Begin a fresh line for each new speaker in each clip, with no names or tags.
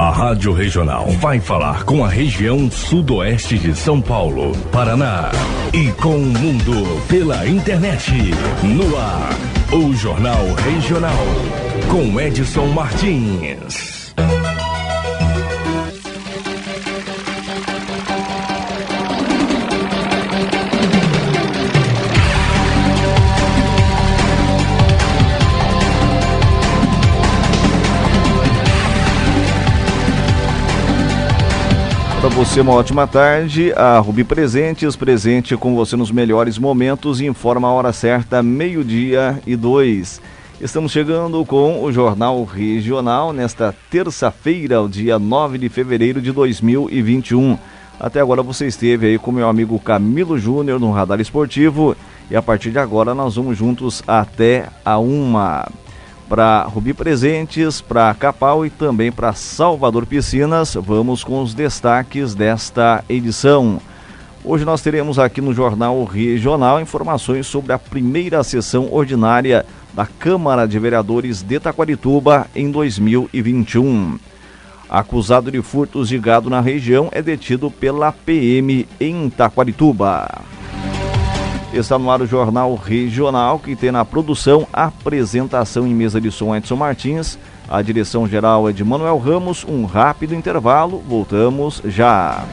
A Rádio Regional vai falar com a região sudoeste de São Paulo, Paraná e com o mundo pela internet. No ar, o Jornal Regional com Edson Martins.
Para você uma ótima tarde. A Rubi Presentes, presente com você nos melhores momentos e informa a hora certa, meio-dia e dois. Estamos chegando com o Jornal Regional nesta terça-feira, o dia 9 de fevereiro de 2021. Até agora você esteve aí com meu amigo Camilo Júnior no Radar Esportivo e a partir de agora nós vamos juntos até a uma para Rubi Presentes, para Capal e também para Salvador Piscinas. Vamos com os destaques desta edição. Hoje nós teremos aqui no Jornal Regional informações sobre a primeira sessão ordinária da Câmara de Vereadores de Taquarituba em 2021. Acusado de furtos de gado na região é detido pela PM em Taquarituba. Está no ar o Jornal Regional, que tem na produção apresentação em mesa de som Edson Martins. A direção geral é de Manuel Ramos. Um rápido intervalo, voltamos já.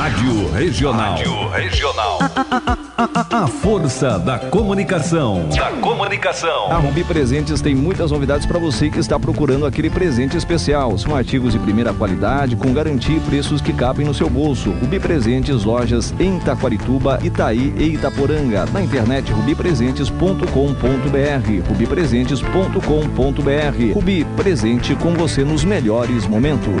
Rádio Regional. Rádio Regional. A, força da comunicação. Da comunicação.
A Rubi Presentes tem muitas novidades para você que está procurando aquele presente especial. São artigos de primeira qualidade, com garantia e preços que cabem no seu bolso. Rubi Presentes, lojas em Itaquarituba, Itaí e Itaporanga. Na internet rubipresentes.com.br. rubipresentes.com.br. Rubi, presente com você nos melhores momentos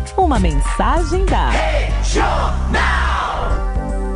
Uma mensagem da Regional.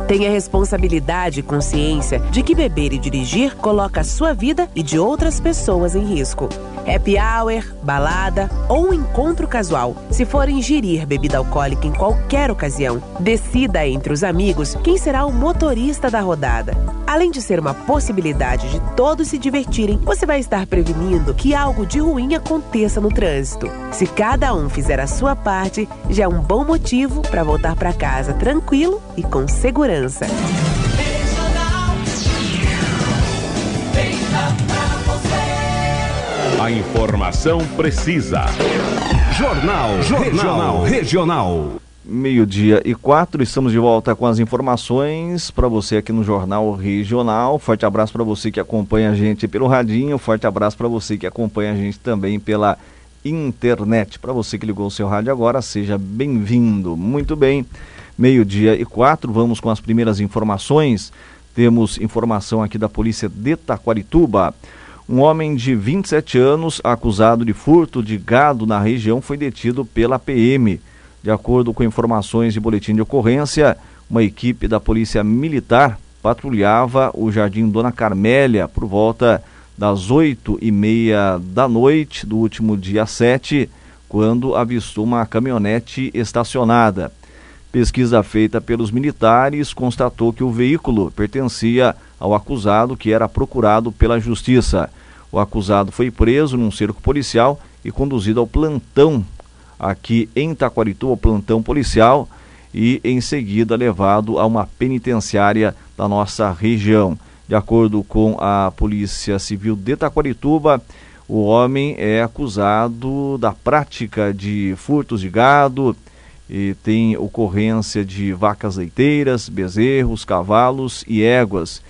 Tenha responsabilidade e consciência de que beber e dirigir coloca a sua vida e de outras pessoas em risco. Happy hour, balada ou um encontro casual. Se for ingerir bebida alcoólica em qualquer ocasião, decida entre os amigos quem será o motorista da rodada. Além de ser uma possibilidade de todos se divertirem, você vai estar prevenindo que algo de ruim aconteça no trânsito. Se cada um fizer a sua parte, já é um bom motivo para voltar para casa tranquilo e com segurança segurança.
A informação precisa. Jornal, Jornal Regional. Regional.
Meio-dia e quatro, estamos de volta com as informações para você aqui no Jornal Regional. Forte abraço para você que acompanha a gente pelo radinho, forte abraço para você que acompanha a gente também pela internet. Para você que ligou o seu rádio agora, seja bem-vindo. Muito bem meio-dia e quatro. Vamos com as primeiras informações. Temos informação aqui da polícia de Taquarituba. Um homem de 27 anos, acusado de furto de gado na região, foi detido pela PM. De acordo com informações de boletim de ocorrência, uma equipe da Polícia Militar patrulhava o Jardim Dona Carmélia por volta das oito e meia da noite do último dia 7, quando avistou uma caminhonete estacionada. Pesquisa feita pelos militares constatou que o veículo pertencia ao acusado que era procurado pela justiça. O acusado foi preso num cerco policial e conduzido ao plantão aqui em Taquaritu, ao plantão policial, e em seguida levado a uma penitenciária da nossa região. De acordo com a Polícia Civil de Taquarituba, o homem é acusado da prática de furtos de gado, e tem ocorrência de vacas leiteiras, bezerros, cavalos e éguas.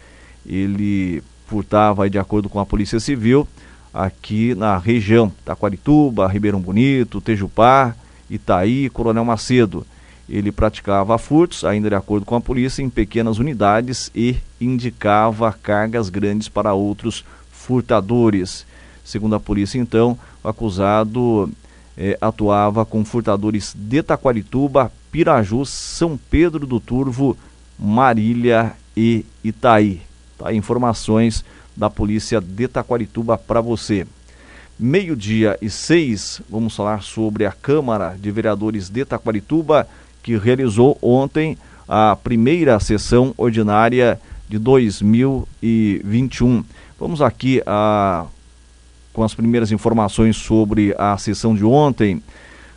Ele furtava, de acordo com a Polícia Civil, aqui na região Taquarituba, Ribeirão Bonito, Tejupá, Itaí, Coronel Macedo. Ele praticava furtos, ainda de acordo com a polícia, em pequenas unidades e indicava cargas grandes para outros furtadores. Segundo a polícia, então, o acusado eh, atuava com furtadores de Taquarituba, Piraju, São Pedro do Turvo, Marília e Itaí. Tá, informações da polícia de Taquarituba para você. Meio-dia e seis, vamos falar sobre a Câmara de Vereadores de Taquarituba, que realizou ontem a primeira sessão ordinária de 2021. Vamos aqui a, com as primeiras informações sobre a sessão de ontem.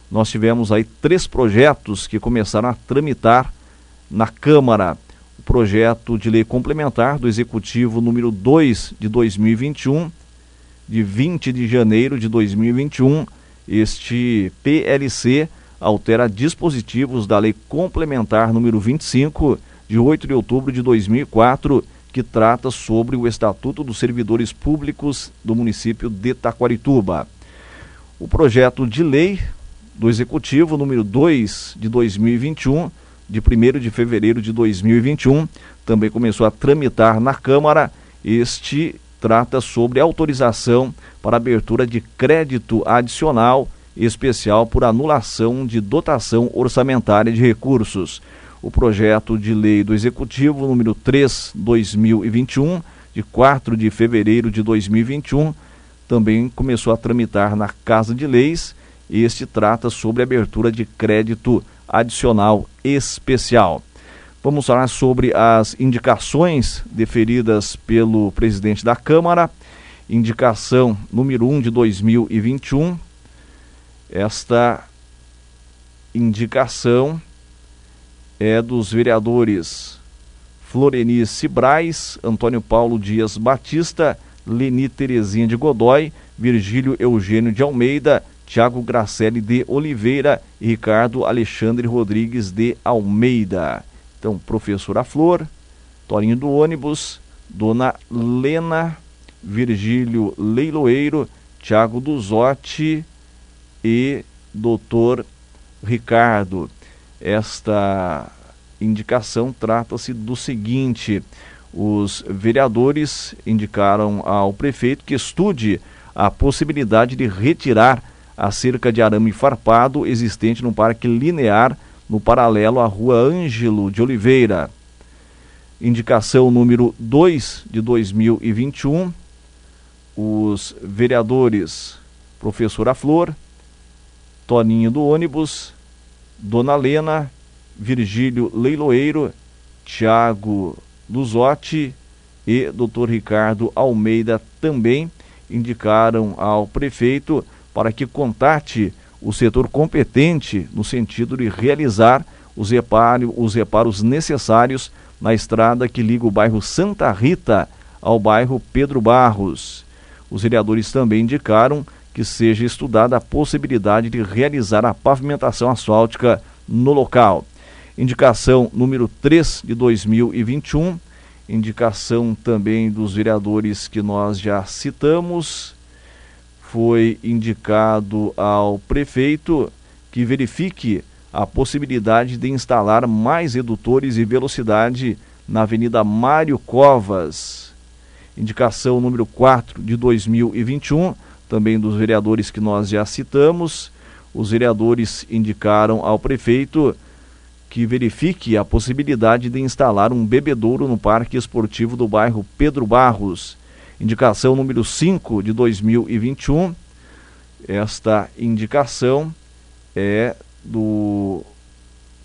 Nós tivemos aí três projetos que começaram a tramitar na Câmara. O projeto de lei complementar do Executivo número 2 de 2021 de 20 de janeiro de 2021, este PLC altera dispositivos da Lei Complementar número 25, de 8 de outubro de 2004, que trata sobre o Estatuto dos Servidores Públicos do município de Taquarituba. O projeto de lei do Executivo número 2 de 2021, de 1 de fevereiro de 2021, também começou a tramitar na Câmara. Este trata sobre autorização para abertura de crédito adicional especial por anulação de dotação orçamentária de recursos. O projeto de lei do Executivo número 3/2021, de 4 de fevereiro de 2021, também começou a tramitar na Casa de Leis. Este trata sobre abertura de crédito adicional especial. Vamos falar sobre as indicações deferidas pelo presidente da Câmara. Indicação número 1 de 2021. Esta indicação é dos vereadores Florenice Braz, Antônio Paulo Dias Batista, Leni Terezinha de Godói, Virgílio Eugênio de Almeida, Tiago Gracelli de Oliveira e Ricardo Alexandre Rodrigues de Almeida. Então, professora Flor, Torinho do ônibus, Dona Lena, Virgílio Leiloeiro, Tiago Duzotti e Doutor Ricardo. Esta indicação trata-se do seguinte: os vereadores indicaram ao prefeito que estude a possibilidade de retirar a cerca de arame farpado existente no Parque Linear no paralelo à rua Ângelo de Oliveira. Indicação número 2 de 2021. Os vereadores Professora Flor, Toninho do ônibus, Dona Lena, Virgílio Leiloeiro, Tiago Luzotti e Dr. Ricardo Almeida também indicaram ao prefeito para que contate o setor competente no sentido de realizar os, os reparos necessários na estrada que liga o bairro Santa Rita ao bairro Pedro Barros. Os vereadores também indicaram que seja estudada a possibilidade de realizar a pavimentação asfáltica no local. Indicação número 3 de 2021, indicação também dos vereadores que nós já citamos foi indicado ao prefeito que verifique a possibilidade de instalar mais redutores e velocidade na Avenida Mário Covas. Indicação número 4 de 2021, também dos vereadores que nós já citamos. Os vereadores indicaram ao prefeito que verifique a possibilidade de instalar um bebedouro no Parque Esportivo do bairro Pedro Barros. Indicação número 5 de 2021. Esta indicação é do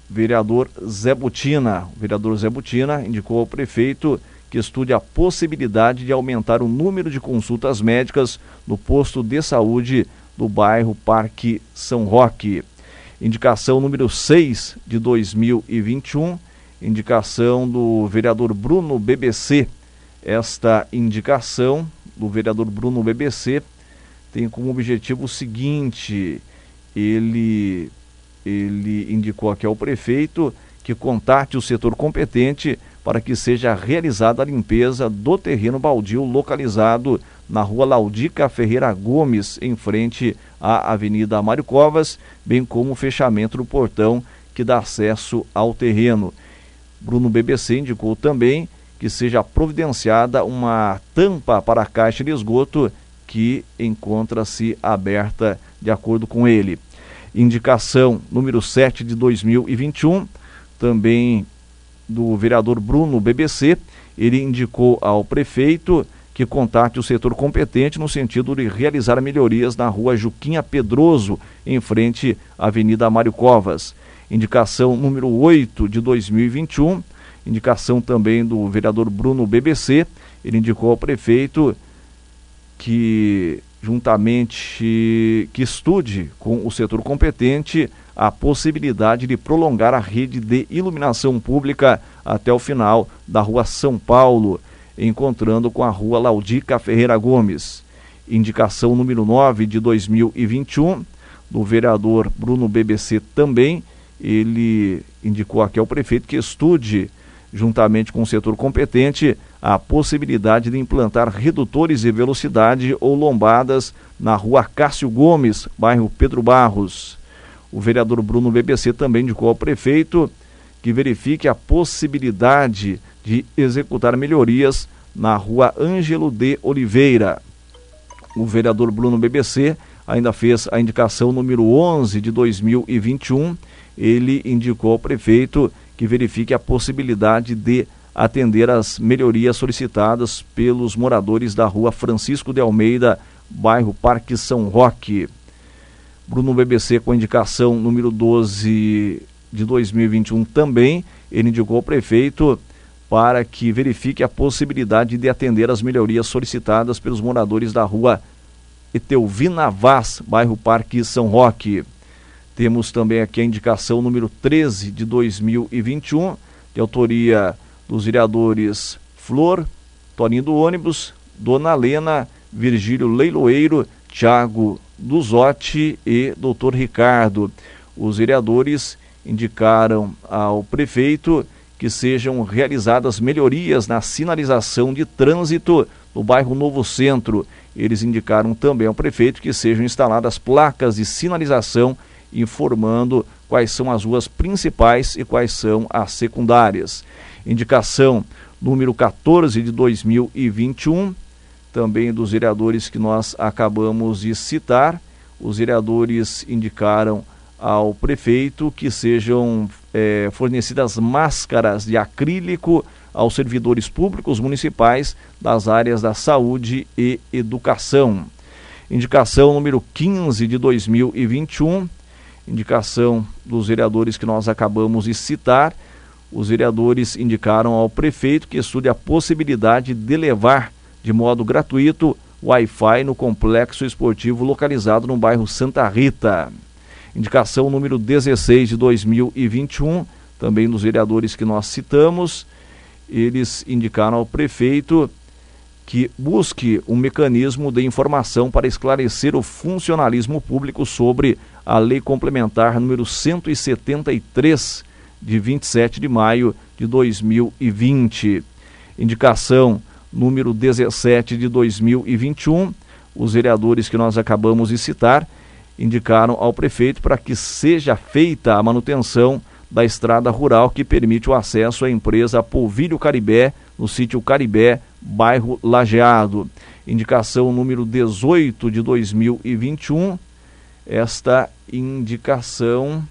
vereador Zé Butina. O vereador Zé Butina indicou ao prefeito que estude a possibilidade de aumentar o número de consultas médicas no posto de saúde do bairro Parque São Roque. Indicação número 6 de 2021, indicação do vereador Bruno BBC esta indicação do vereador Bruno BBC tem como objetivo o seguinte: ele, ele indicou aqui ao prefeito que contate o setor competente para que seja realizada a limpeza do terreno baldio localizado na rua Laudica Ferreira Gomes, em frente à Avenida Mário Covas, bem como o fechamento do portão que dá acesso ao terreno. Bruno BBC indicou também que seja providenciada uma tampa para a caixa de esgoto que encontra-se aberta de acordo com ele. Indicação número 7 de 2021, também do vereador Bruno BBC, ele indicou ao prefeito que contate o setor competente no sentido de realizar melhorias na rua Juquinha Pedroso, em frente à Avenida Mário Covas. Indicação número 8 de 2021, indicação também do vereador Bruno BBC, ele indicou ao prefeito que juntamente que estude com o setor competente a possibilidade de prolongar a rede de iluminação pública até o final da Rua São Paulo, encontrando com a Rua Laudica Ferreira Gomes. Indicação número 9 de 2021 do vereador Bruno BBC também, ele indicou aqui ao prefeito que estude juntamente com o setor competente, a possibilidade de implantar redutores de velocidade ou lombadas na rua Cássio Gomes, bairro Pedro Barros. O vereador Bruno BBC também indicou ao prefeito que verifique a possibilidade de executar melhorias na rua Ângelo de Oliveira. O vereador Bruno BBC ainda fez a indicação número 11 de 2021. Ele indicou ao prefeito que verifique a possibilidade de atender às melhorias solicitadas pelos moradores da rua Francisco de Almeida, bairro Parque São Roque. Bruno BBC, com indicação número 12 de 2021 também, ele indicou ao prefeito para que verifique a possibilidade de atender às melhorias solicitadas pelos moradores da rua Etelvina Vaz, bairro Parque São Roque. Temos também aqui a indicação número 13 de 2021, de autoria dos vereadores Flor, Toninho do Ônibus, Dona Lena, Virgílio Leiloeiro, Tiago Duzotti e Doutor Ricardo. Os vereadores indicaram ao prefeito que sejam realizadas melhorias na sinalização de trânsito no bairro Novo Centro. Eles indicaram também ao prefeito que sejam instaladas placas de sinalização informando quais são as ruas principais e quais são as secundárias. Indicação número 14 de 2021, também dos vereadores que nós acabamos de citar. Os vereadores indicaram ao prefeito que sejam é, fornecidas máscaras de acrílico aos servidores públicos municipais das áreas da saúde e educação. Indicação número 15 de 2021 indicação dos vereadores que nós acabamos de citar, os vereadores indicaram ao prefeito que estude a possibilidade de levar de modo gratuito Wi-Fi no complexo esportivo localizado no bairro Santa Rita. Indicação número 16 de 2021, também dos vereadores que nós citamos, eles indicaram ao prefeito que busque um mecanismo de informação para esclarecer o funcionalismo público sobre a Lei Complementar número 173 de 27 de maio de 2020. Indicação número 17 de 2021. Os vereadores que nós acabamos de citar indicaram ao prefeito para que seja feita a manutenção da estrada rural que permite o acesso à empresa Polvilho Caribé, no sítio Caribé, bairro Lajeado. Indicação número 18 de 2021. Esta indicação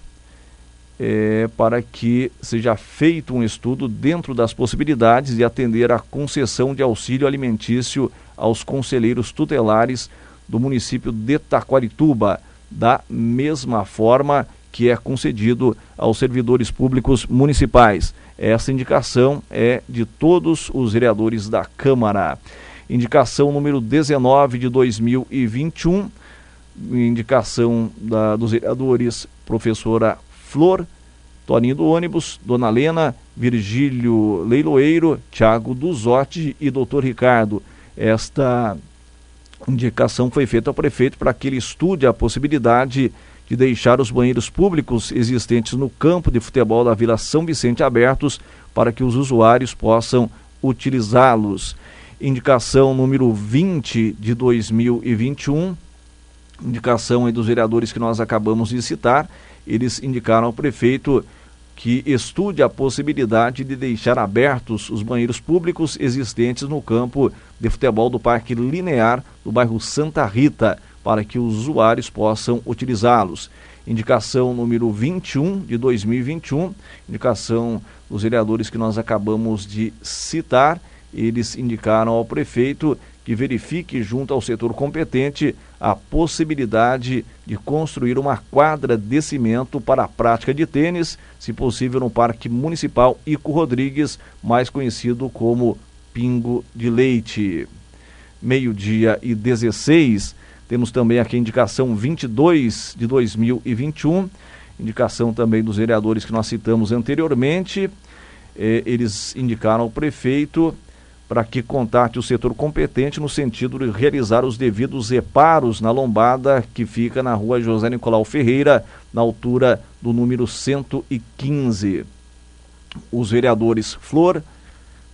é, para que seja feito um estudo dentro das possibilidades de atender à concessão de auxílio alimentício aos conselheiros tutelares do município de Taquarituba, da mesma forma que é concedido aos servidores públicos municipais. Essa indicação é de todos os vereadores da Câmara. Indicação número 19 de 2021, indicação da, dos vereadores professora Flor, Toninho do ônibus, Dona Lena, Virgílio Leiloeiro, Tiago Duzotti e Doutor Ricardo. Esta indicação foi feita ao prefeito para que ele estude a possibilidade de deixar os banheiros públicos existentes no campo de futebol da Vila São Vicente abertos para que os usuários possam utilizá-los. Indicação número 20 de 2021, indicação dos vereadores que nós acabamos de citar, eles indicaram ao prefeito que estude a possibilidade de deixar abertos os banheiros públicos existentes no campo de futebol do Parque Linear do bairro Santa Rita, para que os usuários possam utilizá-los. Indicação número 21 de 2021, indicação dos vereadores que nós acabamos de citar, eles indicaram ao prefeito que verifique junto ao setor competente a possibilidade de construir uma quadra de cimento para a prática de tênis, se possível no Parque Municipal Ico Rodrigues, mais conhecido como Pingo de Leite. Meio-dia e 16, temos também aqui a indicação 22 de 2021, indicação também dos vereadores que nós citamos anteriormente. Eh, eles indicaram ao prefeito para que contate o setor competente no sentido de realizar os devidos reparos na lombada que fica na rua José Nicolau Ferreira, na altura do número 115. Os vereadores Flor,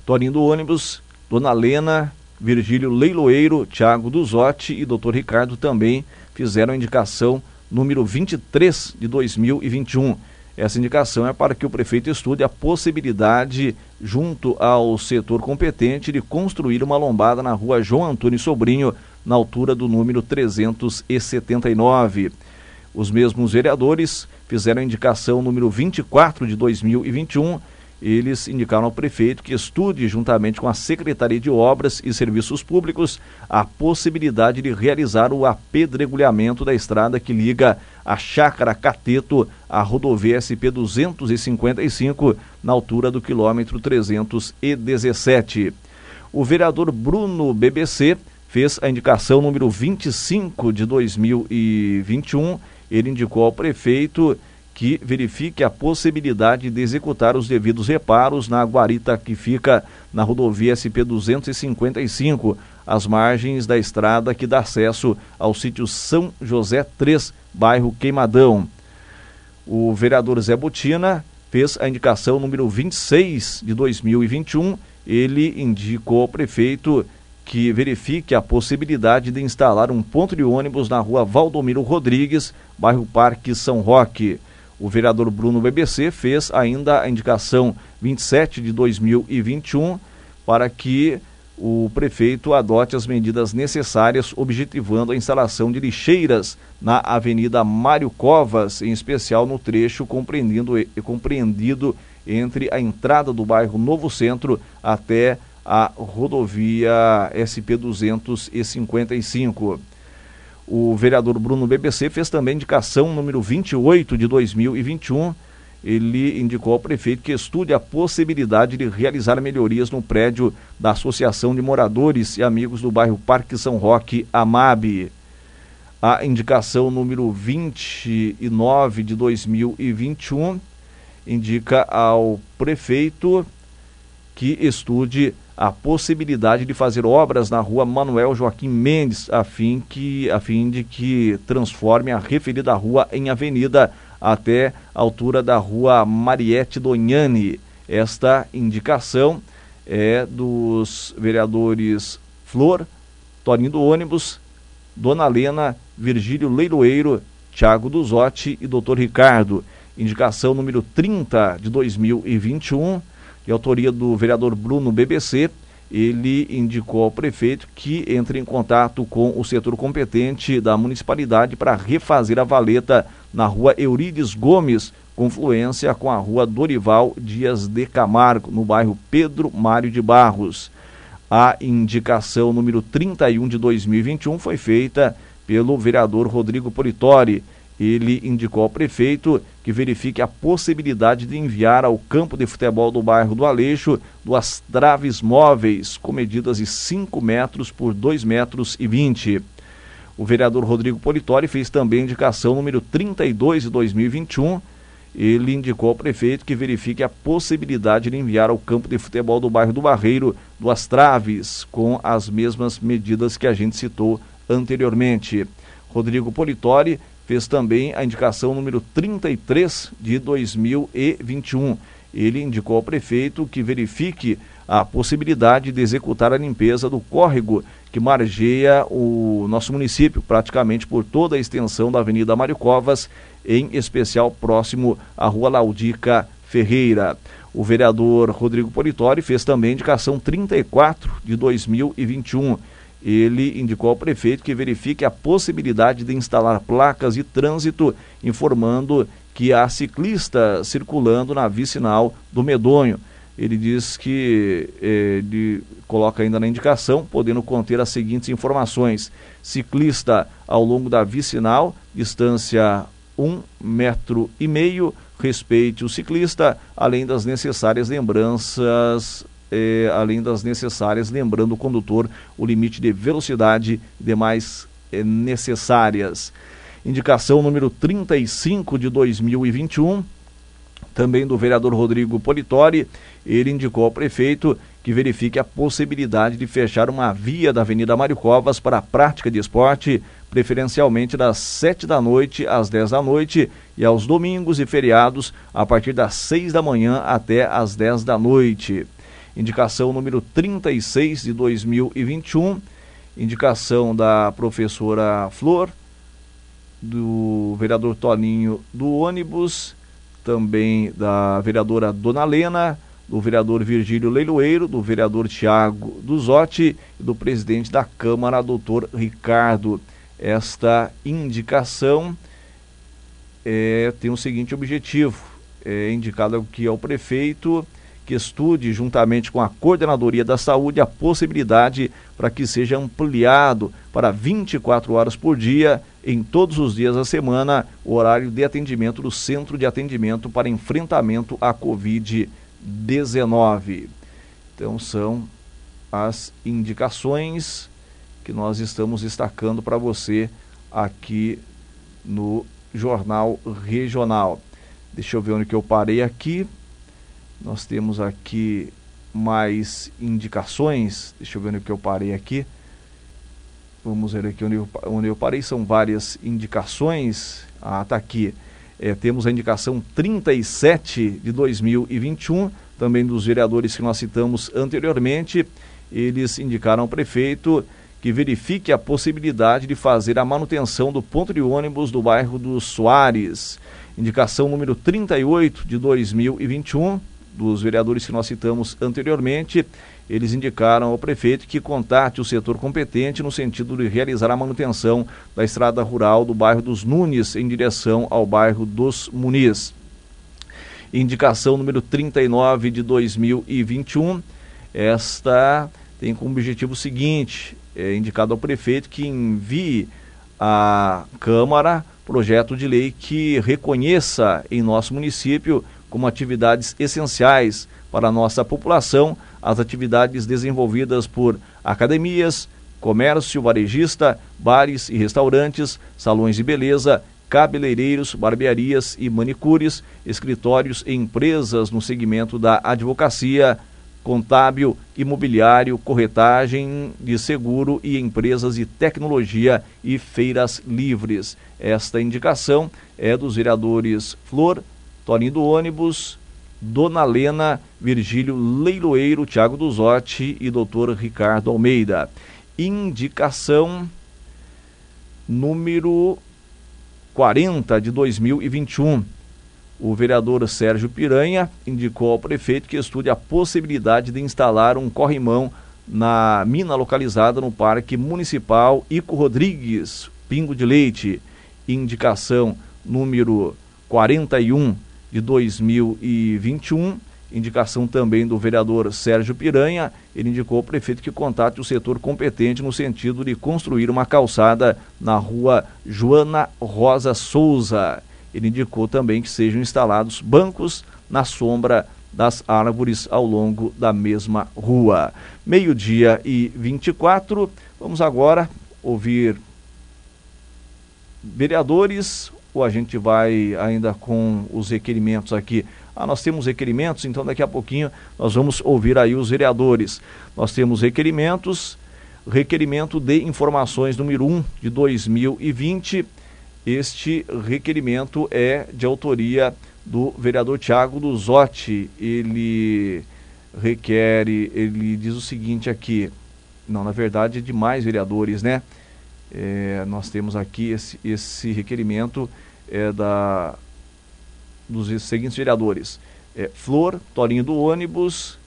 Torinho do Ônibus, Dona Lena, Virgílio Leiloeiro, Tiago Duzotti e Dr. Ricardo também fizeram a indicação número 23 de 2021 essa indicação é para que o prefeito estude a possibilidade, junto ao setor competente, de construir uma lombada na rua João Antônio Sobrinho, na altura do número 379. Os mesmos vereadores fizeram a indicação número 24 de 2021 eles indicaram ao prefeito que estude, juntamente com a Secretaria de Obras e Serviços Públicos, a possibilidade de realizar o apedregulhamento da estrada que liga a Chácara Cateto à rodovia SP 255, na altura do quilômetro 317. O vereador Bruno BBC fez a indicação número 25 de 2021. Ele indicou ao prefeito que verifique a possibilidade de executar os devidos reparos na guarita que fica na rodovia SP 255, às margens da estrada que dá acesso ao sítio São José 3, bairro Queimadão. O vereador Zé Botina fez a indicação número 26 de 2021. Ele indicou ao prefeito que verifique a possibilidade de instalar um ponto de ônibus na rua Valdomiro Rodrigues, bairro Parque São Roque. O vereador Bruno BBC fez ainda a indicação 27 de 2021 para que o prefeito adote as medidas necessárias, objetivando a instalação de lixeiras na Avenida Mário Covas, em especial no trecho compreendido, compreendido entre a entrada do bairro Novo Centro até a rodovia SP 255. O vereador Bruno BBC fez também indicação número 28 de 2021. Ele indicou ao prefeito que estude a possibilidade de realizar melhorias no prédio da Associação de Moradores e Amigos do bairro Parque São Roque, AMAB. A indicação número 29 de 2021 indica ao prefeito que estude a possibilidade de fazer obras na rua Manuel Joaquim Mendes, a fim, que, a fim de que transforme a referida rua em avenida até a altura da rua Mariette Donhani. Esta indicação é dos vereadores Flor, Toninho do Ônibus, Dona Lena, Virgílio Leiloeiro, Tiago Duzotti e Doutor Ricardo. Indicação número 30 de 2021 de autoria do vereador Bruno BBC, ele indicou ao prefeito que entre em contato com o setor competente da municipalidade para refazer a valeta na rua Eurides Gomes, confluência com a rua Dorival Dias de Camargo, no bairro Pedro Mário de Barros. A indicação número 31 de 2021 foi feita pelo vereador Rodrigo Politori ele indicou ao prefeito que verifique a possibilidade de enviar ao campo de futebol do bairro do Aleixo duas traves móveis com medidas de 5 metros por 2 metros e 20. O vereador Rodrigo Politori fez também indicação número 32 de 2021. Ele indicou ao prefeito que verifique a possibilidade de enviar ao campo de futebol do bairro do Barreiro duas traves com as mesmas medidas que a gente citou anteriormente. Rodrigo Politori fez também a indicação número 33 de 2021. Ele indicou ao prefeito que verifique a possibilidade de executar a limpeza do córrego que margeia o nosso município, praticamente por toda a extensão da Avenida Mário Covas, em especial próximo à Rua Laudica Ferreira. O vereador Rodrigo Politori fez também indicação 34 de 2021. Ele indicou ao prefeito que verifique a possibilidade de instalar placas de trânsito informando que há ciclista circulando na vicinal do Medonho. Ele diz que eh, ele coloca ainda na indicação, podendo conter as seguintes informações: ciclista ao longo da vicinal, distância um metro e meio, respeite o ciclista, além das necessárias lembranças eh, além das necessárias, lembrando o condutor o limite de velocidade demais eh, necessárias. Indicação número 35 de 2021, também do vereador Rodrigo Politori, ele indicou ao prefeito que verifique a possibilidade de fechar uma via da Avenida Mário Covas para a prática de esporte, preferencialmente das 7 da noite às 10 da noite e aos domingos e feriados a partir das 6 da manhã até às 10 da noite. Indicação número 36 de 2021, indicação da professora Flor, do vereador Toninho do ônibus, também da vereadora Dona Lena, do vereador Virgílio Leiloeiro, do vereador Tiago Duzotti e do presidente da Câmara, doutor Ricardo. Esta indicação é, tem o seguinte objetivo: é indicado aqui ao prefeito que estude, juntamente com a Coordenadoria da Saúde, a possibilidade para que seja ampliado para 24 horas por dia, em todos os dias da semana, o horário de atendimento do Centro de Atendimento para Enfrentamento à Covid-19. Então, são as indicações que nós estamos destacando para você aqui no Jornal Regional. Deixa eu ver onde que eu parei aqui. Nós temos aqui mais indicações. Deixa eu ver onde que eu parei aqui. Vamos ver aqui onde eu, onde eu parei. São várias indicações. Ah, tá aqui. É, temos a indicação 37 de 2021, também dos vereadores que nós citamos anteriormente. Eles indicaram ao prefeito que verifique a possibilidade de fazer a manutenção do ponto de ônibus do bairro dos Soares. Indicação número 38 de 2021 dos vereadores que nós citamos anteriormente, eles indicaram ao prefeito que contate o setor competente no sentido de realizar a manutenção da estrada rural do bairro dos Nunes em direção ao bairro dos Muniz. Indicação número 39 de 2021. Esta tem como objetivo o seguinte: é indicado ao prefeito que envie à Câmara projeto de lei que reconheça em nosso município como atividades essenciais para a nossa população as atividades desenvolvidas por academias, comércio varejista, bares e restaurantes, salões de beleza, cabeleireiros, barbearias e manicures, escritórios e empresas no segmento da advocacia, contábil, imobiliário, corretagem de seguro e empresas de tecnologia e feiras livres. Esta indicação é dos vereadores Flor, Toninho do ônibus, Dona Lena, Virgílio Leiloeiro, Tiago Duzotti e doutor Ricardo Almeida. Indicação número 40 de 2021. O vereador Sérgio Piranha indicou ao prefeito que estude a possibilidade de instalar um corrimão na mina localizada no Parque Municipal Ico Rodrigues, Pingo de Leite. Indicação número 41 de 2021. Indicação também do vereador Sérgio Piranha. Ele indicou ao prefeito que contate o setor competente no sentido de construir uma calçada na rua Joana Rosa Souza. Ele indicou também que sejam instalados bancos na sombra das árvores ao longo da mesma rua. Meio-dia e 24. Vamos agora ouvir vereadores, ou a gente vai ainda com os requerimentos aqui? Ah, nós temos requerimentos, então daqui a pouquinho nós vamos ouvir aí os vereadores. Nós temos requerimentos, requerimento de informações número 1 de 2020. Este requerimento é de autoria do vereador Tiago Duzotti. Ele requer, ele diz o seguinte aqui, não, na verdade é de mais vereadores, né? É, nós temos aqui esse, esse requerimento é, da, dos seguintes vereadores: é, Flor, Torinho do ônibus,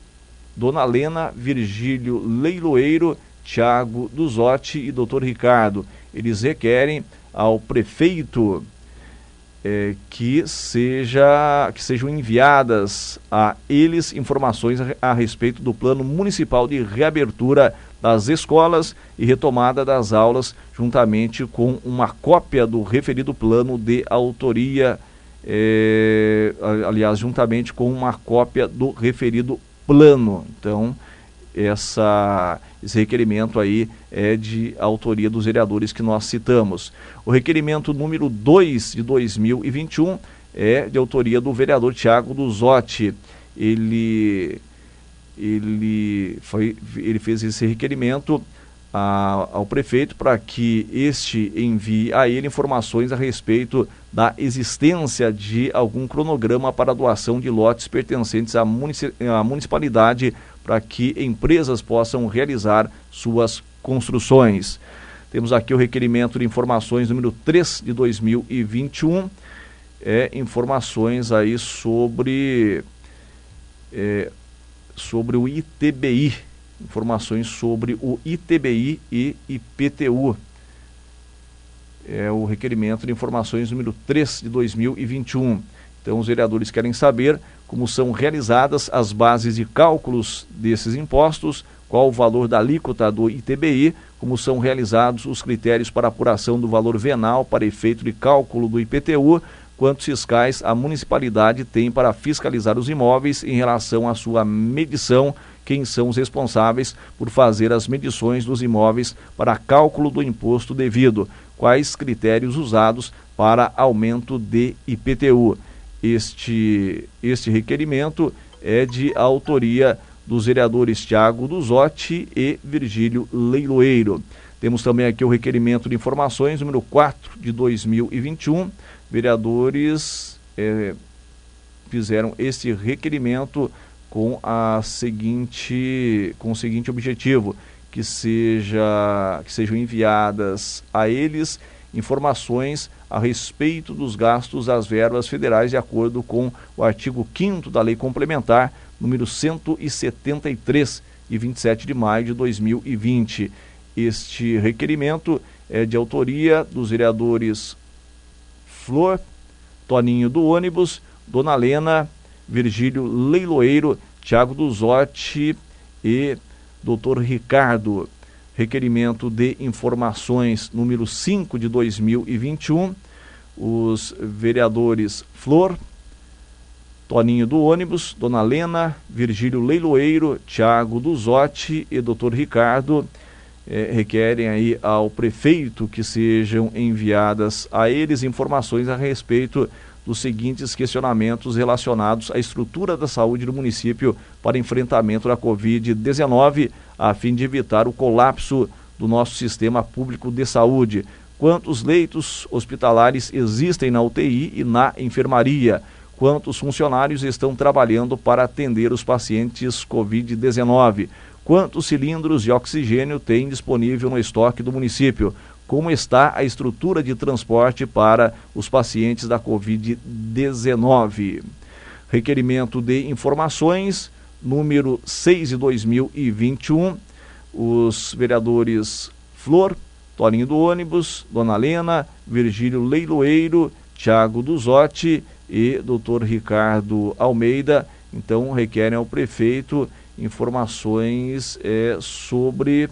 Dona Lena, Virgílio Leiloeiro, Tiago Duzotti e Doutor Ricardo. Eles requerem ao prefeito é, que, seja, que sejam enviadas a eles informações a, a respeito do plano municipal de reabertura das escolas e retomada das aulas, juntamente com uma cópia do referido plano de autoria, é, aliás, juntamente com uma cópia do referido plano. Então, essa, esse requerimento aí é de autoria dos vereadores que nós citamos. O requerimento número 2 de 2021 é de autoria do vereador Tiago Duzotti. Ele ele, foi, ele fez esse requerimento a, ao prefeito para que este envie a ele informações a respeito da existência de algum cronograma para doação de lotes pertencentes à, munici à municipalidade para que empresas possam realizar suas construções. Temos aqui o requerimento de informações número 3 de 2021, é, informações aí sobre é, sobre o ITBI, informações sobre o ITBI e IPTU. É o requerimento de informações número 3 de 2021. Então, os vereadores querem saber como são realizadas as bases de cálculos desses impostos, qual o valor da alíquota do ITBI, como são realizados os critérios para apuração do valor venal para efeito de cálculo do IPTU, quantos fiscais a municipalidade tem para fiscalizar os imóveis em relação à sua medição, quem são os responsáveis por fazer as medições dos imóveis para cálculo do imposto devido, quais critérios usados para aumento de IPTU. Este, este requerimento é de autoria dos vereadores Tiago Duzotti e Virgílio Leiloeiro. Temos também aqui o requerimento de informações número 4 de 2021 vereadores é, fizeram este requerimento com a seguinte com o seguinte objetivo que seja que sejam enviadas a eles informações a respeito dos gastos das verbas federais de acordo com o artigo 5 da Lei Complementar número 173 e 27 de maio de 2020. Este requerimento é de autoria dos vereadores Flor, Toninho do ônibus, Dona Lena, Virgílio Leiloeiro, Tiago Duzotti e Dr. Ricardo. Requerimento de informações número 5 de 2021. Os vereadores Flor, Toninho do ônibus, Dona Lena, Virgílio Leiloeiro, Tiago Duzotti e Dr. Ricardo é, requerem aí ao prefeito que sejam enviadas a eles informações a respeito dos seguintes questionamentos relacionados à estrutura da saúde do município para enfrentamento da Covid-19, a fim de evitar o colapso do nosso sistema público de saúde. Quantos leitos hospitalares existem na UTI e na enfermaria? Quantos funcionários estão trabalhando para atender os pacientes Covid-19? Quantos cilindros de oxigênio tem disponível no estoque do município? Como está a estrutura de transporte para os pacientes da Covid-19? Requerimento de informações, número 6 de 2021. Os vereadores Flor, Toninho do Ônibus, Dona Lena, Virgílio Leiloeiro, Tiago Duzotti e doutor Ricardo Almeida, então requerem ao prefeito informações é, sobre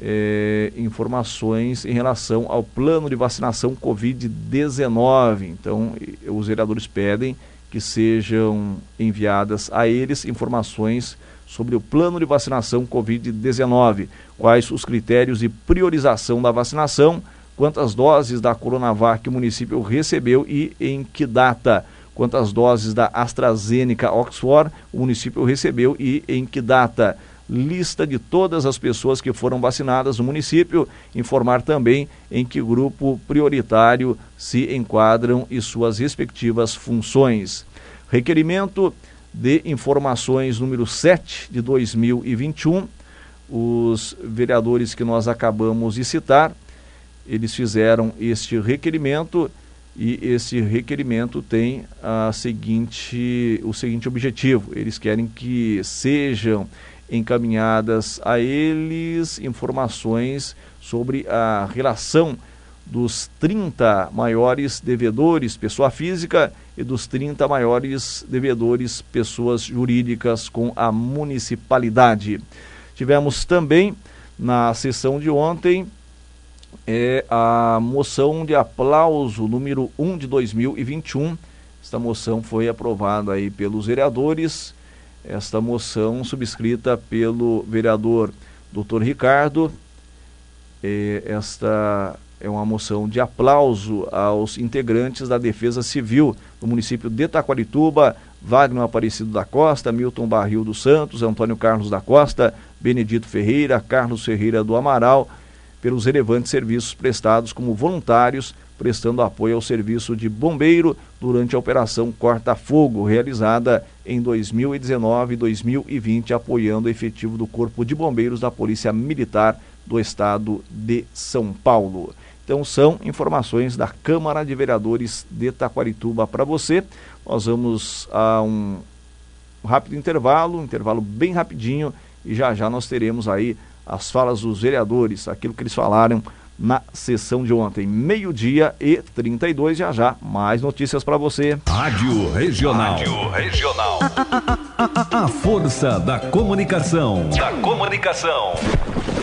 é, informações em relação ao plano de vacinação Covid-19. Então, os vereadores pedem que sejam enviadas a eles informações sobre o plano de vacinação Covid-19, quais os critérios de priorização da vacinação, quantas doses da Coronavac o município recebeu e em que data quantas doses da AstraZeneca Oxford o município recebeu e em que data. Lista de todas as pessoas que foram vacinadas no município, informar também em que grupo prioritário se enquadram e suas respectivas funções. Requerimento de informações número 7 de 2021. Os vereadores que nós acabamos de citar, eles fizeram este requerimento e esse requerimento tem a seguinte, o seguinte objetivo: eles querem que sejam encaminhadas a eles informações sobre a relação dos 30 maiores devedores, pessoa física, e dos 30 maiores devedores, pessoas jurídicas, com a municipalidade. Tivemos também, na sessão de ontem, é a moção de aplauso número 1 de 2021. Esta moção foi aprovada aí pelos vereadores. Esta moção subscrita pelo vereador Dr. Ricardo. É, esta é uma moção de aplauso aos integrantes da Defesa Civil do município de Taquarituba, Wagner Aparecido da Costa, Milton Barril dos Santos, Antônio Carlos da Costa, Benedito Ferreira, Carlos Ferreira do Amaral, pelos relevantes serviços prestados como voluntários, prestando apoio ao serviço de bombeiro durante a Operação Corta Fogo, realizada em 2019 e 2020, apoiando o efetivo do Corpo de Bombeiros da Polícia Militar do Estado de São Paulo. Então são informações da Câmara de Vereadores de Taquarituba para você. Nós vamos a um rápido intervalo, um intervalo bem rapidinho, e já já nós teremos aí as falas dos vereadores, aquilo que eles falaram na sessão de ontem, meio-dia e 32, já já. Mais notícias para você.
Rádio Regional. Rádio Regional. A, força da comunicação. Da comunicação.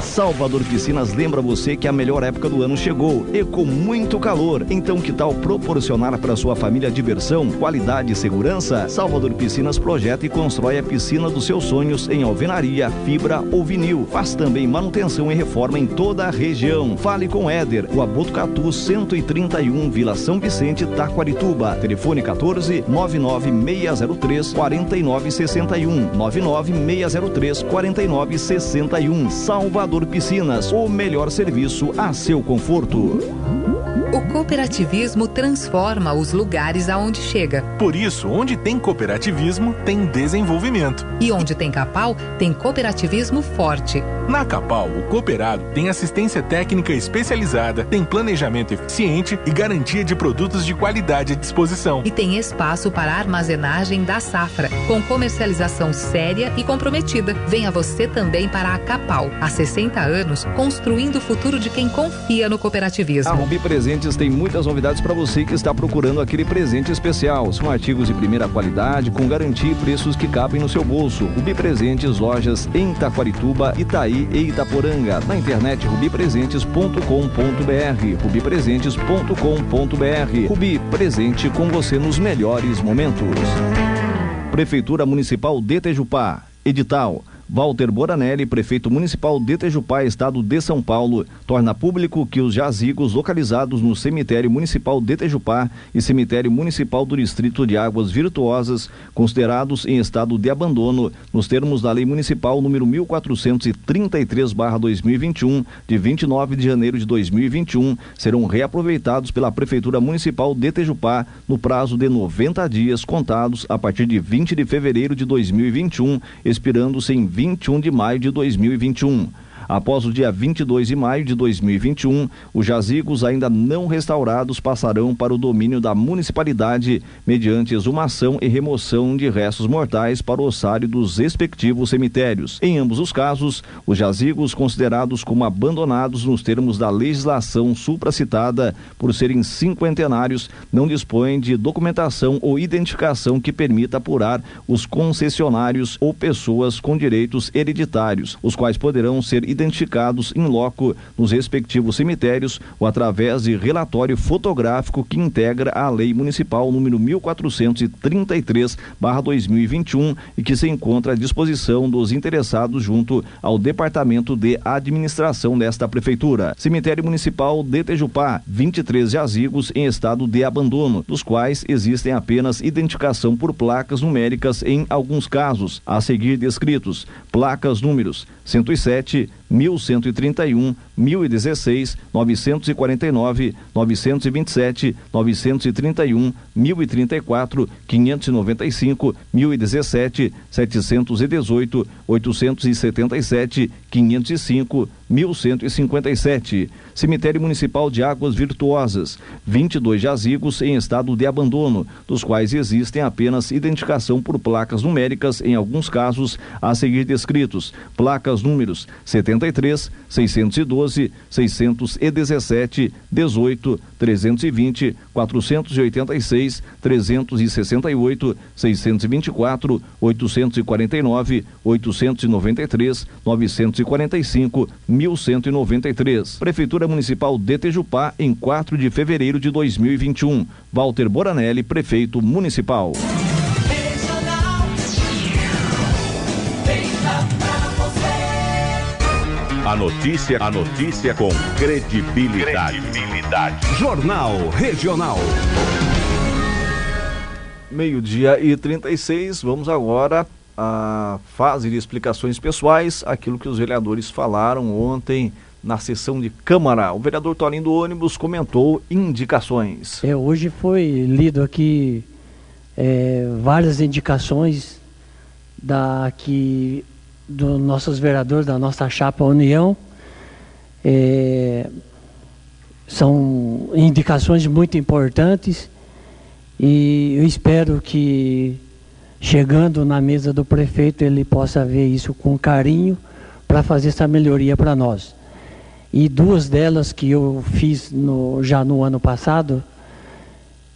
Salvador Piscinas lembra você que a melhor época do ano chegou e com muito calor. Então, que tal proporcionar para sua família diversão, qualidade e segurança? Salvador Piscinas projeta e constrói a piscina dos seus sonhos em alvenaria, fibra ou vinil. Faz também manutenção e reforma em toda a região. Fale com Éder, o Abotucatu 131, Vila São Vicente, Taquarituba. Telefone 14 99603 4961 99603 4961. Salvador Piscinas, o melhor serviço a seu conforto.
O cooperativismo transforma os lugares aonde chega.
Por isso, onde tem cooperativismo, tem desenvolvimento.
E onde tem Capal, tem cooperativismo forte.
Na Capal, o cooperado tem assistência técnica especializada, tem planejamento eficiente e garantia de produtos de qualidade à disposição.
E tem espaço para armazenagem da safra, com comercialização séria e comprometida. Venha você também para a Capal, há 60 anos, construindo o futuro de quem confia no cooperativismo.
A Rubi Presente Presentes tem muitas novidades para você que está procurando aquele presente especial. São artigos de primeira qualidade, com garantia e preços que cabem no seu bolso. Rubi Presentes, lojas em Taquarituba, Itaí e Itaporanga. Na internet rubipresentes.com.br. rubipresentes.com.br. Rubi, presente com você nos melhores momentos. Prefeitura Municipal de Tejupá. Edital Walter Boranelli, prefeito municipal de Tejupá, estado de São Paulo, torna público que os jazigos localizados no cemitério municipal de Tejupá e cemitério municipal do distrito de Águas Virtuosas, considerados em estado de abandono, nos termos da lei municipal número 1433/2021, de 29 de janeiro de 2021, serão reaproveitados pela prefeitura municipal de Tejupá no prazo de 90 dias contados a partir de 20 de fevereiro de 2021, expirando-se em 21 de maio de 2021. Após o dia 22 de maio de 2021, os jazigos ainda não restaurados passarão para o domínio da municipalidade mediante exumação e remoção de restos mortais para o ossário dos respectivos cemitérios. Em ambos os casos, os jazigos considerados como abandonados nos termos da legislação supracitada por serem cinquentenários não dispõem de documentação ou identificação que permita apurar os concessionários ou pessoas com direitos hereditários, os quais poderão ser identificados identificados em loco nos respectivos cemitérios ou através de relatório fotográfico que integra a Lei Municipal número 1433/2021 e que se encontra à disposição dos interessados junto ao Departamento de Administração desta prefeitura. Cemitério Municipal de Tejupá, 23 jazigos em estado de abandono, dos quais existem apenas identificação por placas numéricas em alguns casos, a seguir descritos: placas números 107 1131, 1016, 949, 927, 931, 1034, 595, 1017, 718, 877, 505, 1157. Cemitério Municipal de Águas Virtuosas, 22 jazigos em estado de abandono, dos quais existem apenas identificação por placas numéricas em alguns casos a seguir descritos. Placas números 73, 612, 617, 18, 320, 486, 368, 624, 849, 893, 945, 1193. Prefeitura Municipal de Tejupá, em 4 de fevereiro de 2021. Walter Boranelli, prefeito municipal.
A notícia, a notícia com credibilidade. credibilidade. Jornal Regional.
Meio-dia e 36, vamos agora à fase de explicações pessoais, aquilo que os vereadores falaram ontem na sessão de Câmara. O vereador Toninho do Ônibus comentou indicações.
É, hoje foi lido aqui é, várias indicações da que dos nossos vereadores da nossa chapa União. É, são indicações muito importantes e eu espero que chegando na mesa do prefeito ele possa ver isso com carinho para fazer essa melhoria para nós. E duas delas que eu fiz no, já no ano passado,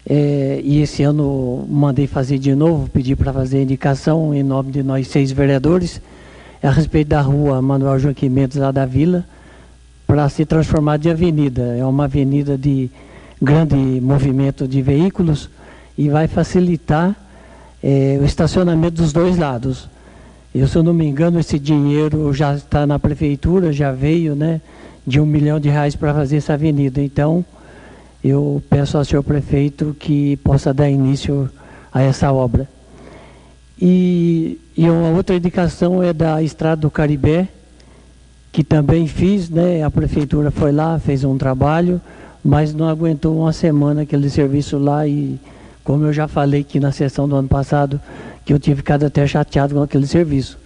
é, e esse ano mandei fazer de novo, pedi para fazer indicação em nome de nós seis vereadores, a respeito da rua Manuel Joaquim Mendes lá da Vila, para ser transformada de avenida. É uma avenida de grande movimento de veículos e vai facilitar é, o estacionamento dos dois lados. Eu, se eu não me engano, esse dinheiro já está na prefeitura, já veio, né, de um milhão de reais para fazer essa avenida. Então, eu peço ao senhor prefeito que possa dar início a essa obra. E, e uma outra indicação é da Estrada do Caribé, que também fiz, né? A prefeitura foi lá, fez um trabalho, mas não aguentou uma semana aquele serviço lá e, como eu já falei aqui na sessão do ano passado, que eu tive ficado até chateado com aquele serviço.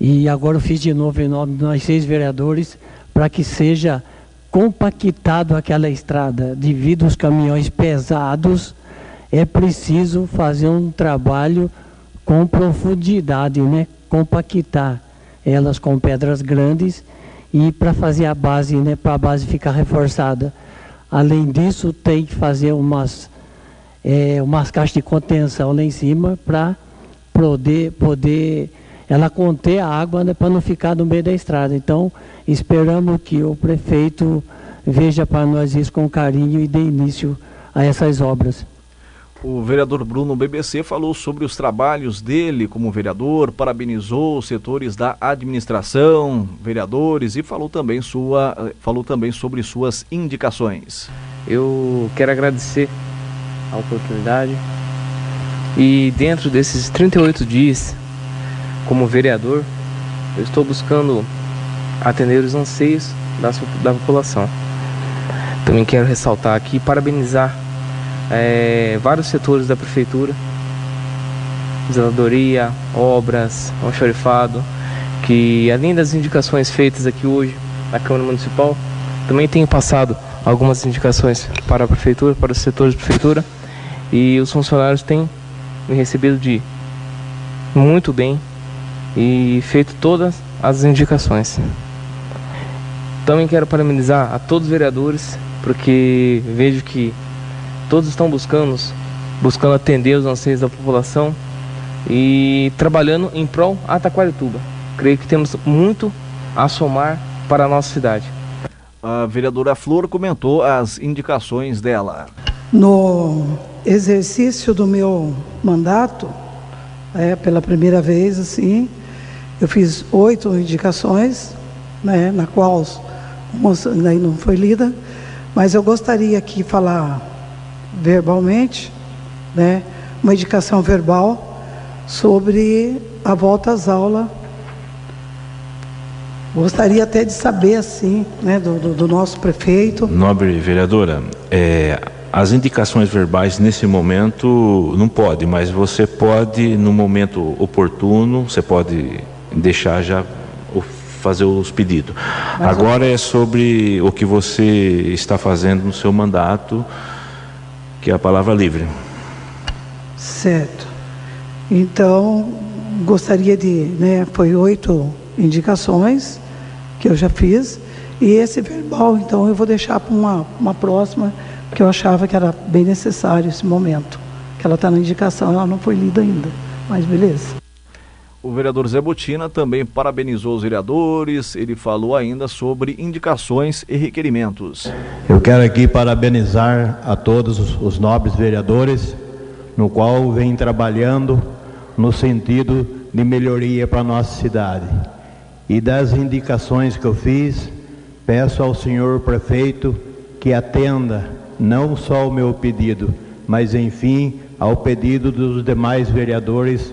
E agora eu fiz de novo em nome de nós seis vereadores para que seja compactado aquela estrada devido aos caminhões pesados, é preciso fazer um trabalho com profundidade, né? compactar elas com pedras grandes e para fazer a base, né? para a base ficar reforçada. Além disso, tem que fazer umas, é, umas caixas de contenção lá em cima para poder, poder ela conter a água né? para não ficar no meio da estrada. Então, esperamos que o prefeito veja para nós isso com carinho e dê início a essas obras.
O vereador Bruno BBC falou sobre os trabalhos dele como vereador, parabenizou os setores da administração, vereadores e falou também, sua, falou também sobre suas indicações.
Eu quero agradecer a oportunidade e dentro desses 38 dias como vereador, eu estou buscando atender os anseios da, da população. Também quero ressaltar aqui e parabenizar é, vários setores da prefeitura, zeladoria, obras, almoxarifado, que além das indicações feitas aqui hoje na Câmara Municipal, também tenho passado algumas indicações para a prefeitura, para os setores da prefeitura, e os funcionários têm me recebido de muito bem e feito todas as indicações. Também quero parabenizar a todos os vereadores, porque vejo que Todos estão buscando, buscando atender os anseios da população e trabalhando em prol a Taquarituba. Creio que temos muito a somar para a nossa cidade.
A vereadora Flor comentou as indicações dela.
No exercício do meu mandato, é, pela primeira vez, assim, eu fiz oito indicações, né, na qual uma daí não foi lida, mas eu gostaria aqui falar verbalmente, né, uma indicação verbal sobre a volta às aulas Gostaria até de saber, assim, né, do, do, do nosso prefeito.
Nobre vereadora, é, as indicações verbais nesse momento não pode, mas você pode, no momento oportuno, você pode deixar já fazer os pedidos. Mas Agora é sobre o que você está fazendo no seu mandato, que é a palavra livre.
Certo. Então, gostaria de, né, foi oito indicações que eu já fiz, e esse verbal, então, eu vou deixar para uma, uma próxima, que eu achava que era bem necessário esse momento, que ela está na indicação, ela não foi lida ainda, mas beleza.
O vereador Zé Botina também parabenizou os vereadores, ele falou ainda sobre indicações e requerimentos.
Eu quero aqui parabenizar a todos os nobres vereadores, no qual vem trabalhando no sentido de melhoria para a nossa cidade. E das indicações que eu fiz, peço ao senhor prefeito que atenda não só o meu pedido, mas enfim ao pedido dos demais vereadores,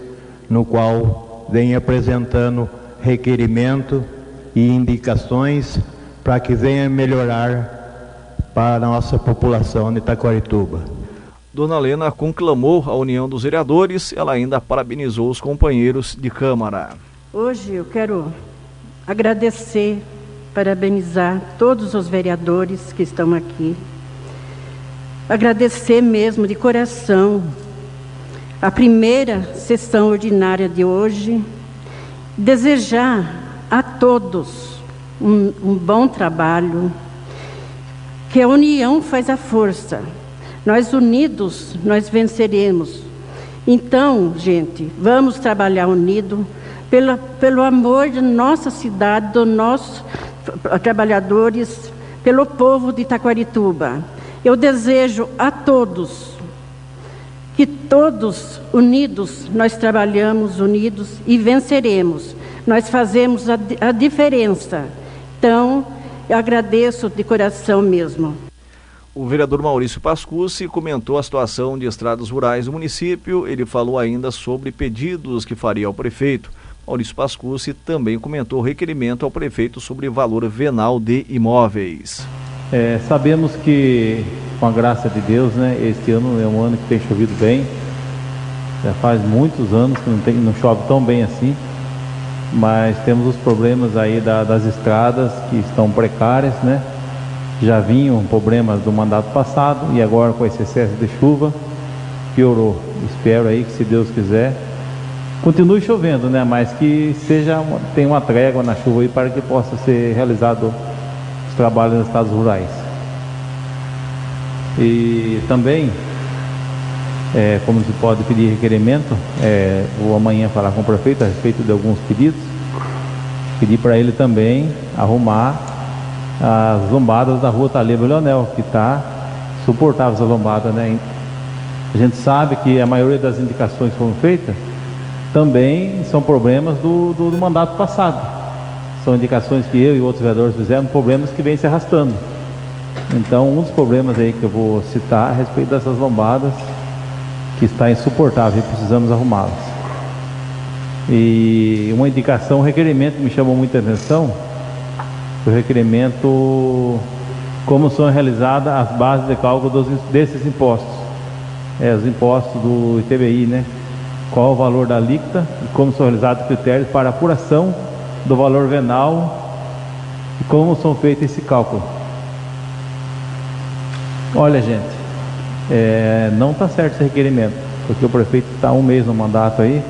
no qual vem apresentando requerimento e indicações para que venha melhorar para a nossa população de Itaquarituba.
Dona Lena conclamou a união dos vereadores, ela ainda parabenizou os companheiros de Câmara.
Hoje eu quero agradecer, parabenizar todos os vereadores que estão aqui. Agradecer mesmo de coração a primeira sessão ordinária de hoje, desejar a todos um, um, bom trabalho, que a união faz a força. Nós unidos, nós venceremos. Então, gente, vamos trabalhar unido pela, pelo amor de nossa cidade, dos nossos trabalhadores, pelo povo de Itaquarituba. Eu desejo a todos que todos unidos nós trabalhamos unidos e venceremos. Nós fazemos a, a diferença. Então, eu agradeço de coração mesmo.
O vereador Maurício Pascucci comentou a situação de estradas rurais do município. Ele falou ainda sobre pedidos que faria ao prefeito. Maurício Pascucci também comentou requerimento ao prefeito sobre valor venal de imóveis.
É, sabemos que, com a graça de Deus, né, este ano é um ano que tem chovido bem. Já faz muitos anos que não, tem, não chove tão bem assim, mas temos os problemas aí da, das estradas que estão precárias, né? Já vinham problemas do mandato passado e agora com esse excesso de chuva piorou. Espero aí que, se Deus quiser, continue chovendo, né? Mas que seja tenha uma trégua na chuva aí para que possa ser realizado trabalho nos estados rurais. E também, é, como se pode pedir requerimento, é, vou amanhã falar com o prefeito a respeito de alguns pedidos, pedir para ele também arrumar as lombadas da rua Taleba Leonel, que está suportável essa lombada, né? A gente sabe que a maioria das indicações que foram feitas também são problemas do, do, do mandato passado são indicações que eu e outros vereadores fizeram, problemas que vêm se arrastando. Então, um dos problemas aí que eu vou citar é a respeito dessas lombadas, que está insuportável e precisamos arrumá-las. E uma indicação, um requerimento que me chamou muita atenção, o requerimento como são realizadas as bases de cálculo dos, desses impostos. É, os impostos do ITBI, né? Qual o valor da alíquota e como são realizados critérios para apuração do valor venal e como são feitos esse cálculo. Olha, gente, é, não está certo esse requerimento, porque o prefeito está um mês no mandato aí.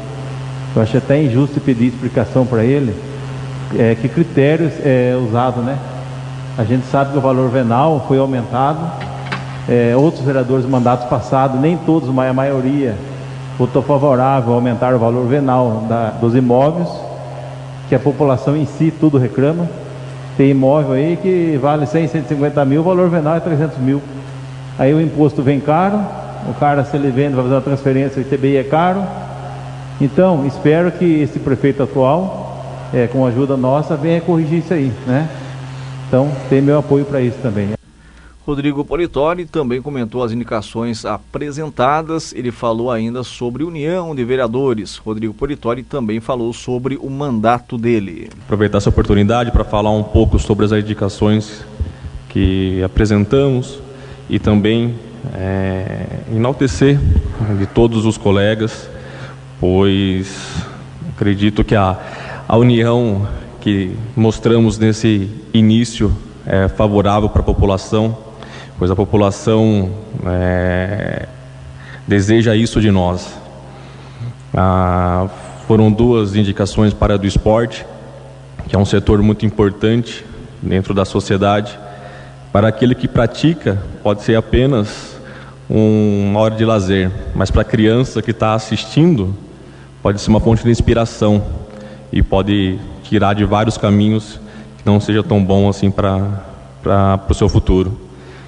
Eu acho até injusto pedir explicação para ele é, que critérios é usado, né? A gente sabe que o valor venal foi aumentado. É, outros vereadores mandatos passados, nem todos, mas a maioria, votou favorável a aumentar o valor venal da, dos imóveis que a população em si tudo reclama. Tem imóvel aí que vale 100, 150 mil, o valor venal é 300 mil. Aí o imposto vem caro, o cara se ele vende vai fazer uma transferência, o ITBI é caro. Então, espero que esse prefeito atual, é, com a ajuda nossa, venha corrigir isso aí, né? Então, tem meu apoio para isso também.
Rodrigo Politori também comentou as indicações apresentadas. Ele falou ainda sobre união de vereadores. Rodrigo Politori também falou sobre o mandato dele.
Aproveitar essa oportunidade para falar um pouco sobre as indicações que apresentamos e também é, enaltecer de todos os colegas, pois acredito que a, a união que mostramos nesse início é favorável para a população pois a população é, deseja isso de nós. Ah, foram duas indicações para do esporte, que é um setor muito importante dentro da sociedade. Para aquele que pratica, pode ser apenas uma hora de lazer, mas para a criança que está assistindo, pode ser uma fonte de inspiração e pode tirar de vários caminhos que não seja tão bom assim para o seu futuro.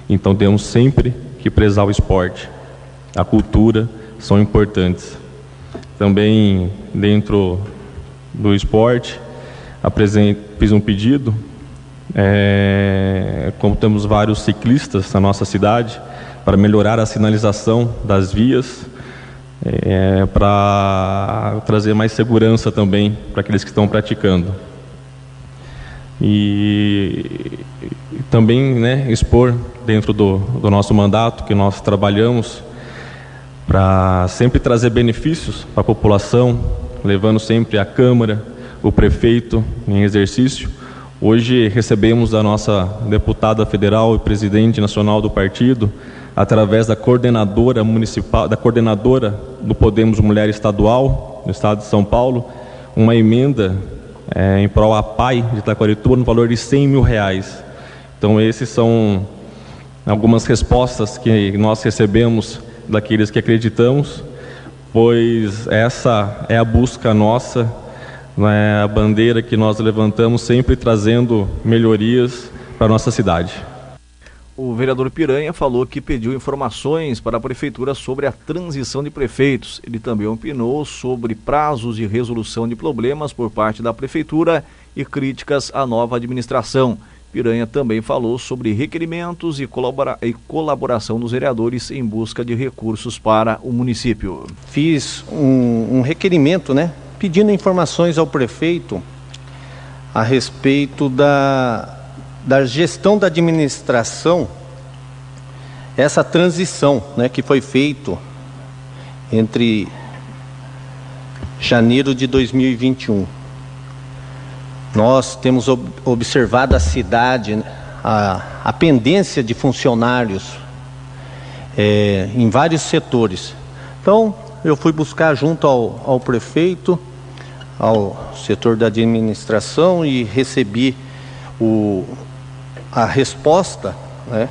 Então temos sempre que prezar o esporte. A cultura são importantes. Também dentro do esporte, fiz um pedido. É, como temos vários ciclistas na nossa cidade, para melhorar a sinalização das vias, é, para trazer mais segurança também para aqueles que estão praticando. E, e também né, expor dentro do, do nosso mandato que nós trabalhamos para sempre trazer benefícios para a população, levando sempre a Câmara, o prefeito em exercício. Hoje recebemos a nossa deputada federal e presidente nacional do partido, através da coordenadora municipal, da coordenadora do Podemos Mulher Estadual, no estado de São Paulo, uma emenda é, em prol a PAI de Taquarituba no valor de 100 mil reais. Então esses são algumas respostas que nós recebemos daqueles que acreditamos, pois essa é a busca nossa, é a bandeira que nós levantamos, sempre trazendo melhorias para a nossa cidade.
O vereador Piranha falou que pediu informações para a prefeitura sobre a transição de prefeitos. Ele também opinou sobre prazos de resolução de problemas por parte da prefeitura e críticas à nova administração. Piranha também falou sobre requerimentos e, colabora e colaboração dos vereadores em busca de recursos para o município.
Fiz um, um requerimento, né, pedindo informações ao prefeito a respeito da, da gestão da administração, essa transição, né, que foi feito entre janeiro de 2021 nós temos ob observado a cidade, né, a, a pendência de funcionários é, em vários setores. Então, eu fui buscar junto ao, ao prefeito, ao setor da administração e recebi o, a resposta. Né?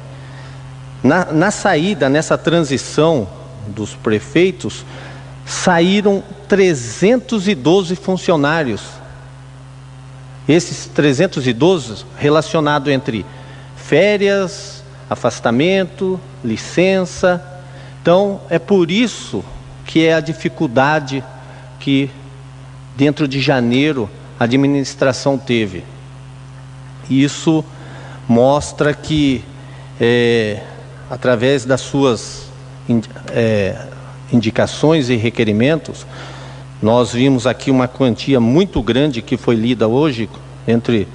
Na, na saída, nessa transição dos prefeitos, saíram 312 funcionários esses 312 relacionado entre férias, afastamento, licença. Então, é por isso que é a dificuldade que dentro de janeiro a administração teve. Isso mostra que, é, através das suas é, indicações e requerimentos, nós vimos aqui uma quantia muito grande que foi lida hoje, entre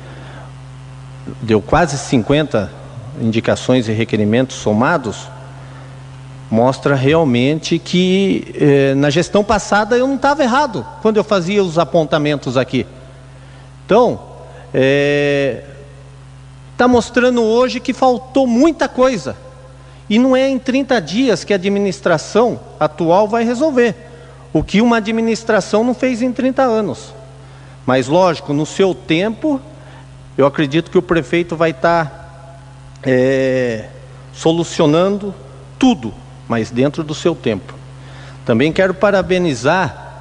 deu quase 50 indicações e requerimentos somados, mostra realmente que eh, na gestão passada eu não estava errado quando eu fazia os apontamentos aqui. Então, está eh, mostrando hoje que faltou muita coisa. E não é em 30 dias que a administração atual vai resolver o que uma administração não fez em 30 anos. Mas, lógico, no seu tempo, eu acredito que o prefeito vai estar é, solucionando tudo, mas dentro do seu tempo. Também quero parabenizar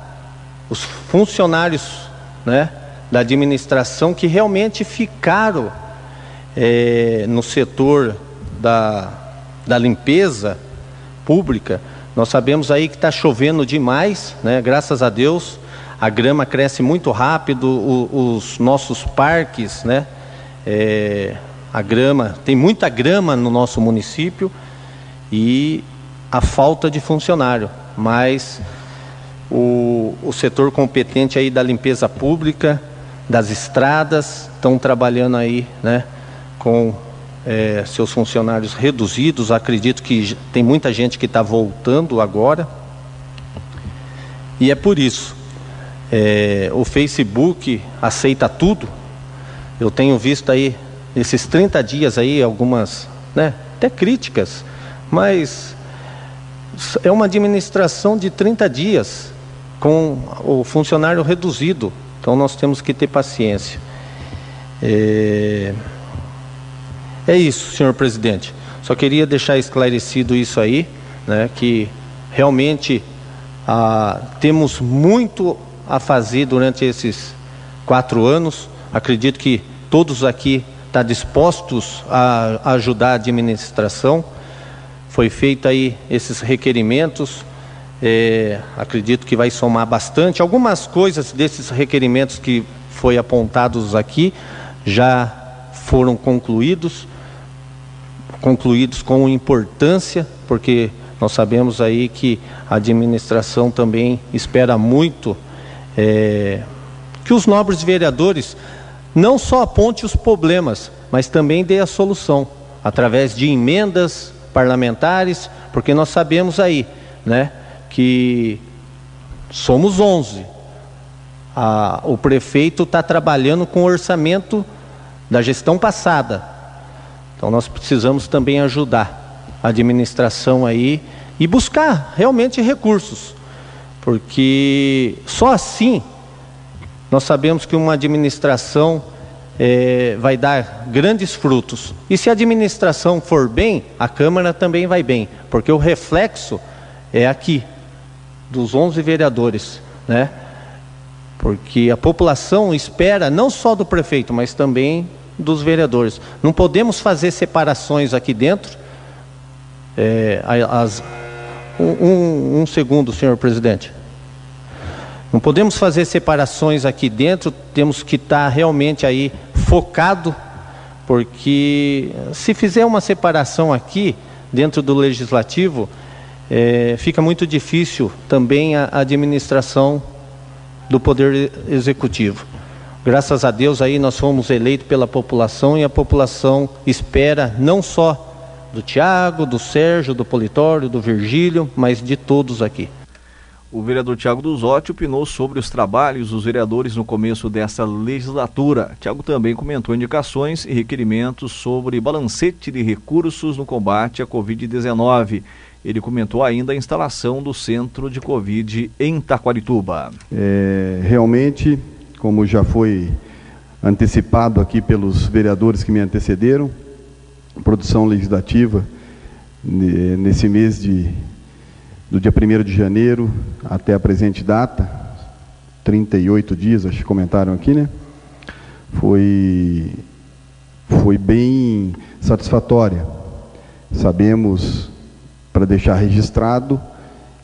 os funcionários né, da administração que realmente ficaram é, no setor da, da limpeza pública nós sabemos aí que está chovendo demais, né? graças a Deus. A grama cresce muito rápido, o, os nossos parques, né? É, A grama, tem muita grama no nosso município e a falta de funcionário, mas o, o setor competente aí da limpeza pública, das estradas, estão trabalhando aí, né, com é, seus funcionários reduzidos. Acredito que tem muita gente que está voltando agora. E é por isso. É, o Facebook aceita tudo. Eu tenho visto aí, nesses 30 dias aí, algumas, né, até críticas, mas é uma administração de 30 dias com o funcionário reduzido. Então nós temos que ter paciência. É, é isso, senhor presidente. Só queria deixar esclarecido isso aí, né, que realmente ah, temos muito a fazer durante esses quatro anos. Acredito que todos aqui estão tá dispostos a ajudar a administração. Foi feito aí esses requerimentos é, acredito que vai somar bastante. Algumas coisas desses requerimentos que foi apontados aqui já foram concluídos, concluídos com importância, porque nós sabemos aí que a administração também espera muito é, que os nobres vereadores não só aponte os problemas, mas também dê a solução através de emendas parlamentares, porque nós sabemos aí, né? que somos 11. A, o prefeito está trabalhando com o orçamento da gestão passada. Então nós precisamos também ajudar a administração aí e buscar realmente recursos. Porque só assim nós sabemos que uma administração é, vai dar grandes frutos. E se a administração for bem, a Câmara também vai bem, porque o reflexo é aqui, dos 11 vereadores, né? Porque a população espera não só do prefeito, mas também dos vereadores. Não podemos fazer separações aqui dentro. É, as, um, um segundo, senhor presidente. Não podemos fazer separações aqui dentro, temos que estar realmente aí focado, porque se fizer uma separação aqui dentro do legislativo, é, fica muito difícil também a administração do Poder Executivo. Graças a Deus aí nós fomos eleitos pela população e a população espera não só do Tiago, do Sérgio, do Politório, do Virgílio, mas de todos aqui.
O vereador Tiago Duzotti opinou sobre os trabalhos dos vereadores no começo desta legislatura. Tiago também comentou indicações e requerimentos sobre balancete de recursos no combate à Covid-19 ele comentou ainda a instalação do centro de Covid em Taquarituba.
É, realmente, como já foi antecipado aqui pelos vereadores que me antecederam, produção legislativa nesse mês de do dia 1 de janeiro até a presente data, 38 dias, acho que comentaram aqui, né? Foi foi bem satisfatória. Sabemos para deixar registrado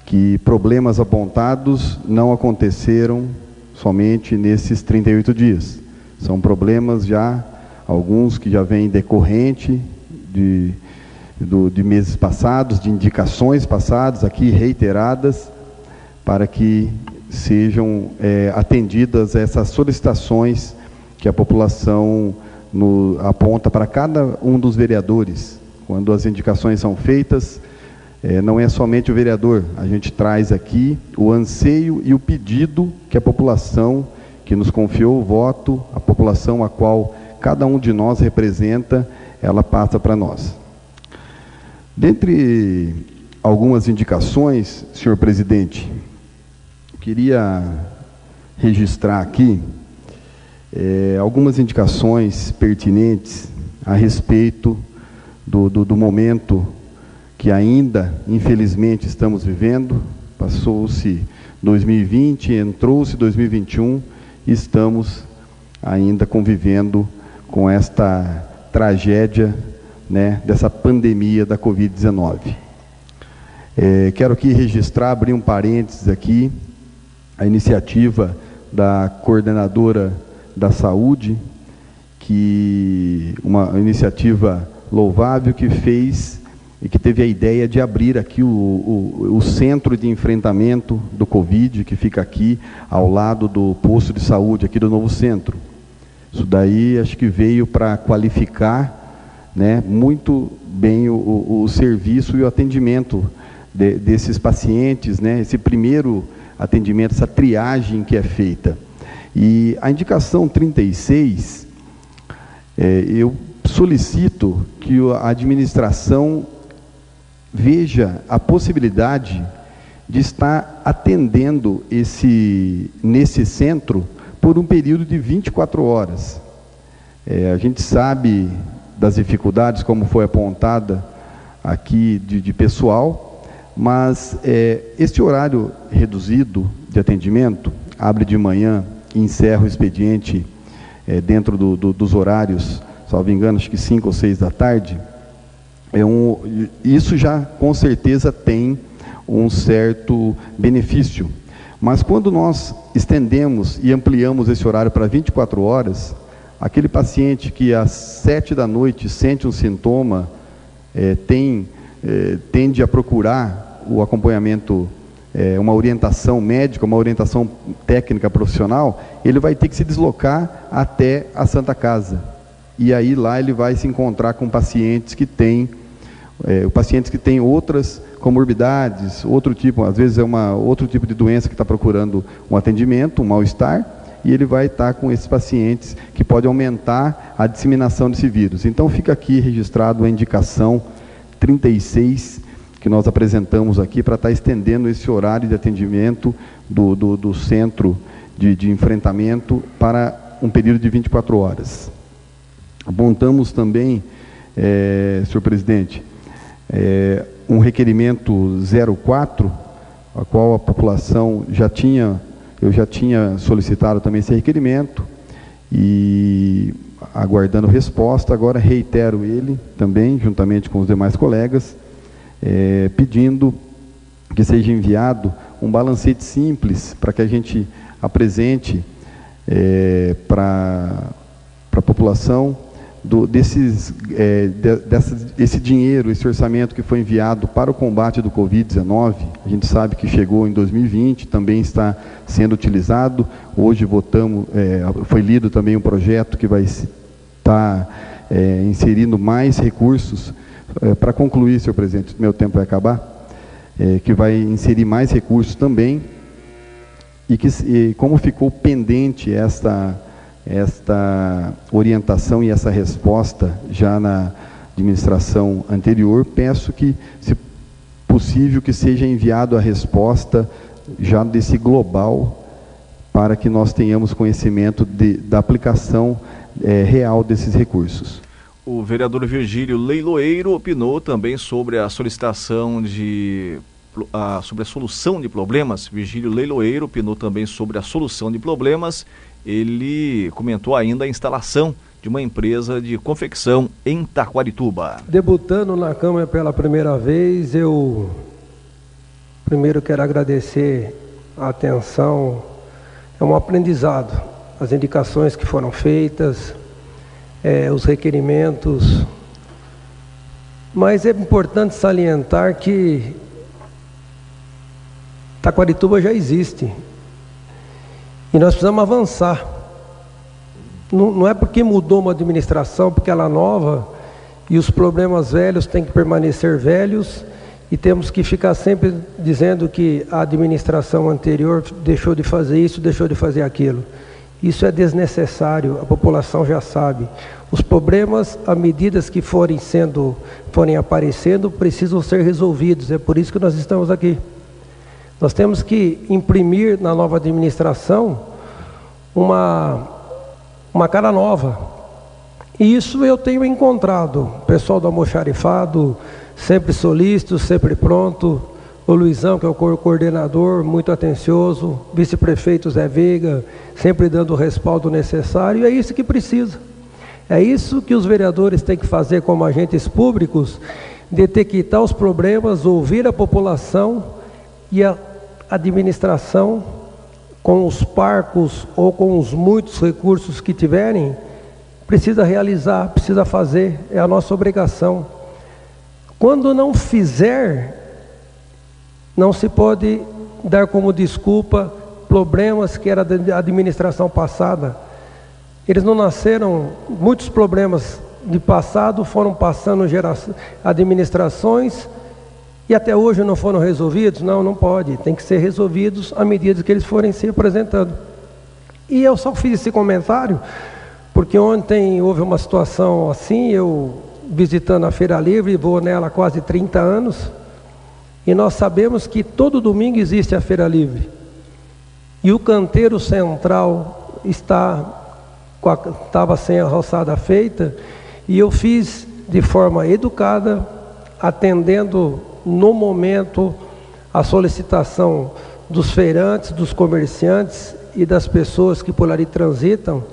que problemas apontados não aconteceram somente nesses 38 dias. São problemas já, alguns que já vêm decorrente de, do, de meses passados, de indicações passadas, aqui reiteradas, para que sejam é, atendidas essas solicitações que a população no, aponta para cada um dos vereadores. Quando as indicações são feitas, é, não é somente o vereador, a gente traz aqui o anseio e o pedido que a população que nos confiou o voto, a população a qual cada um de nós representa, ela passa para nós. Dentre algumas indicações, senhor presidente, queria registrar aqui é, algumas indicações pertinentes a respeito do, do, do momento que ainda, infelizmente, estamos vivendo. Passou-se 2020, entrou-se 2021 e estamos ainda convivendo com esta tragédia né, dessa pandemia da Covid-19. É, quero aqui registrar, abrir um parênteses aqui, a iniciativa da coordenadora da saúde, que uma iniciativa louvável que fez e que teve a ideia de abrir aqui o, o, o, centro de enfrentamento do Covid, que fica aqui ao lado do posto de saúde, aqui do novo centro. Isso daí acho que veio para qualificar né, muito bem o, o, serviço e o atendimento de, desses pacientes, né, esse primeiro atendimento, essa triagem que é feita. E a indicação 36, é, eu solicito que a administração veja a possibilidade de estar atendendo esse, nesse centro por um período de 24 horas. É, a gente sabe das dificuldades, como foi apontada aqui de, de pessoal, mas é, este horário reduzido de atendimento, abre de manhã e encerra o expediente é, dentro do, do, dos horários, salvo engano, acho que 5 ou 6 da tarde, é um, isso já com certeza tem um certo benefício. Mas quando nós estendemos e ampliamos esse horário para 24 horas, aquele paciente que às 7 da noite sente um sintoma, é, tem, é, tende a procurar o acompanhamento, é, uma orientação médica, uma orientação técnica profissional, ele vai ter que se deslocar até a Santa Casa. E aí lá ele vai se encontrar com pacientes que têm pacientes que têm outras comorbidades, outro tipo, às vezes é uma outro tipo de doença que está procurando um atendimento, um mal-estar, e ele vai estar com esses pacientes que pode aumentar a disseminação desse vírus. Então fica aqui registrado a indicação 36 que nós apresentamos aqui para estar estendendo esse horário de atendimento do, do, do centro de, de enfrentamento para um período de 24 horas. Apontamos também, é, senhor presidente, é, um requerimento 04, a qual a população já tinha, eu já tinha solicitado também esse requerimento e aguardando resposta, agora reitero ele também, juntamente com os demais colegas, é, pedindo que seja enviado um balancete simples para que a gente apresente é, para a população do, desses, é, de, esse dinheiro, esse orçamento que foi enviado para o combate do Covid-19, a gente sabe que chegou em 2020, também está sendo utilizado. Hoje votamos, é, foi lido também um projeto que vai estar é, inserindo mais recursos. É, para concluir, senhor presidente, meu tempo vai acabar, é, que vai inserir mais recursos também. E que, e como ficou pendente esta esta orientação e essa resposta já na administração anterior, peço que, se possível, que seja enviado a resposta já desse global para que nós tenhamos conhecimento de, da aplicação é, real desses recursos.
O vereador Virgílio Leiloeiro opinou também sobre a solicitação de a, sobre a solução de problemas. Virgílio Leiloeiro opinou também sobre a solução de problemas ele comentou ainda a instalação de uma empresa de confecção em Taquarituba.
Debutando na Câmara pela primeira vez, eu primeiro quero agradecer a atenção, é um aprendizado, as indicações que foram feitas, é, os requerimentos, mas é importante salientar que Taquarituba já existe, e nós precisamos avançar. Não, não é porque mudou uma administração, porque ela é nova, e os problemas velhos têm que permanecer velhos, e temos que ficar sempre dizendo que a administração anterior deixou de fazer isso, deixou de fazer aquilo. Isso é desnecessário, a população já sabe. Os problemas, à medida que forem sendo, forem aparecendo, precisam ser resolvidos. É por isso que nós estamos aqui. Nós temos que imprimir na nova administração uma, uma cara nova. E isso eu tenho encontrado. O pessoal do almoxarifado, sempre solícito, sempre pronto. O Luizão, que é o coordenador, muito atencioso. Vice-prefeito Zé Veiga, sempre dando o respaldo necessário. E é isso que precisa. É isso que os vereadores têm que fazer como agentes públicos, detectar os problemas, ouvir a população e a administração, com os parcos ou com os muitos recursos que tiverem, precisa realizar, precisa fazer, é a nossa obrigação. Quando não fizer, não se pode dar como desculpa problemas que era da administração passada. Eles não nasceram, muitos problemas de passado foram passando administrações e até hoje não foram resolvidos? Não, não pode. Tem que ser resolvidos à medida que eles forem se apresentando. E eu só fiz esse comentário porque ontem houve uma situação assim, eu visitando a Feira Livre, vou nela há quase 30 anos, e nós sabemos que todo domingo existe a Feira Livre. E o canteiro central está estava sem a roçada feita, e eu fiz de forma educada, atendendo no momento a solicitação dos feirantes, dos comerciantes e das pessoas que por ali transitam,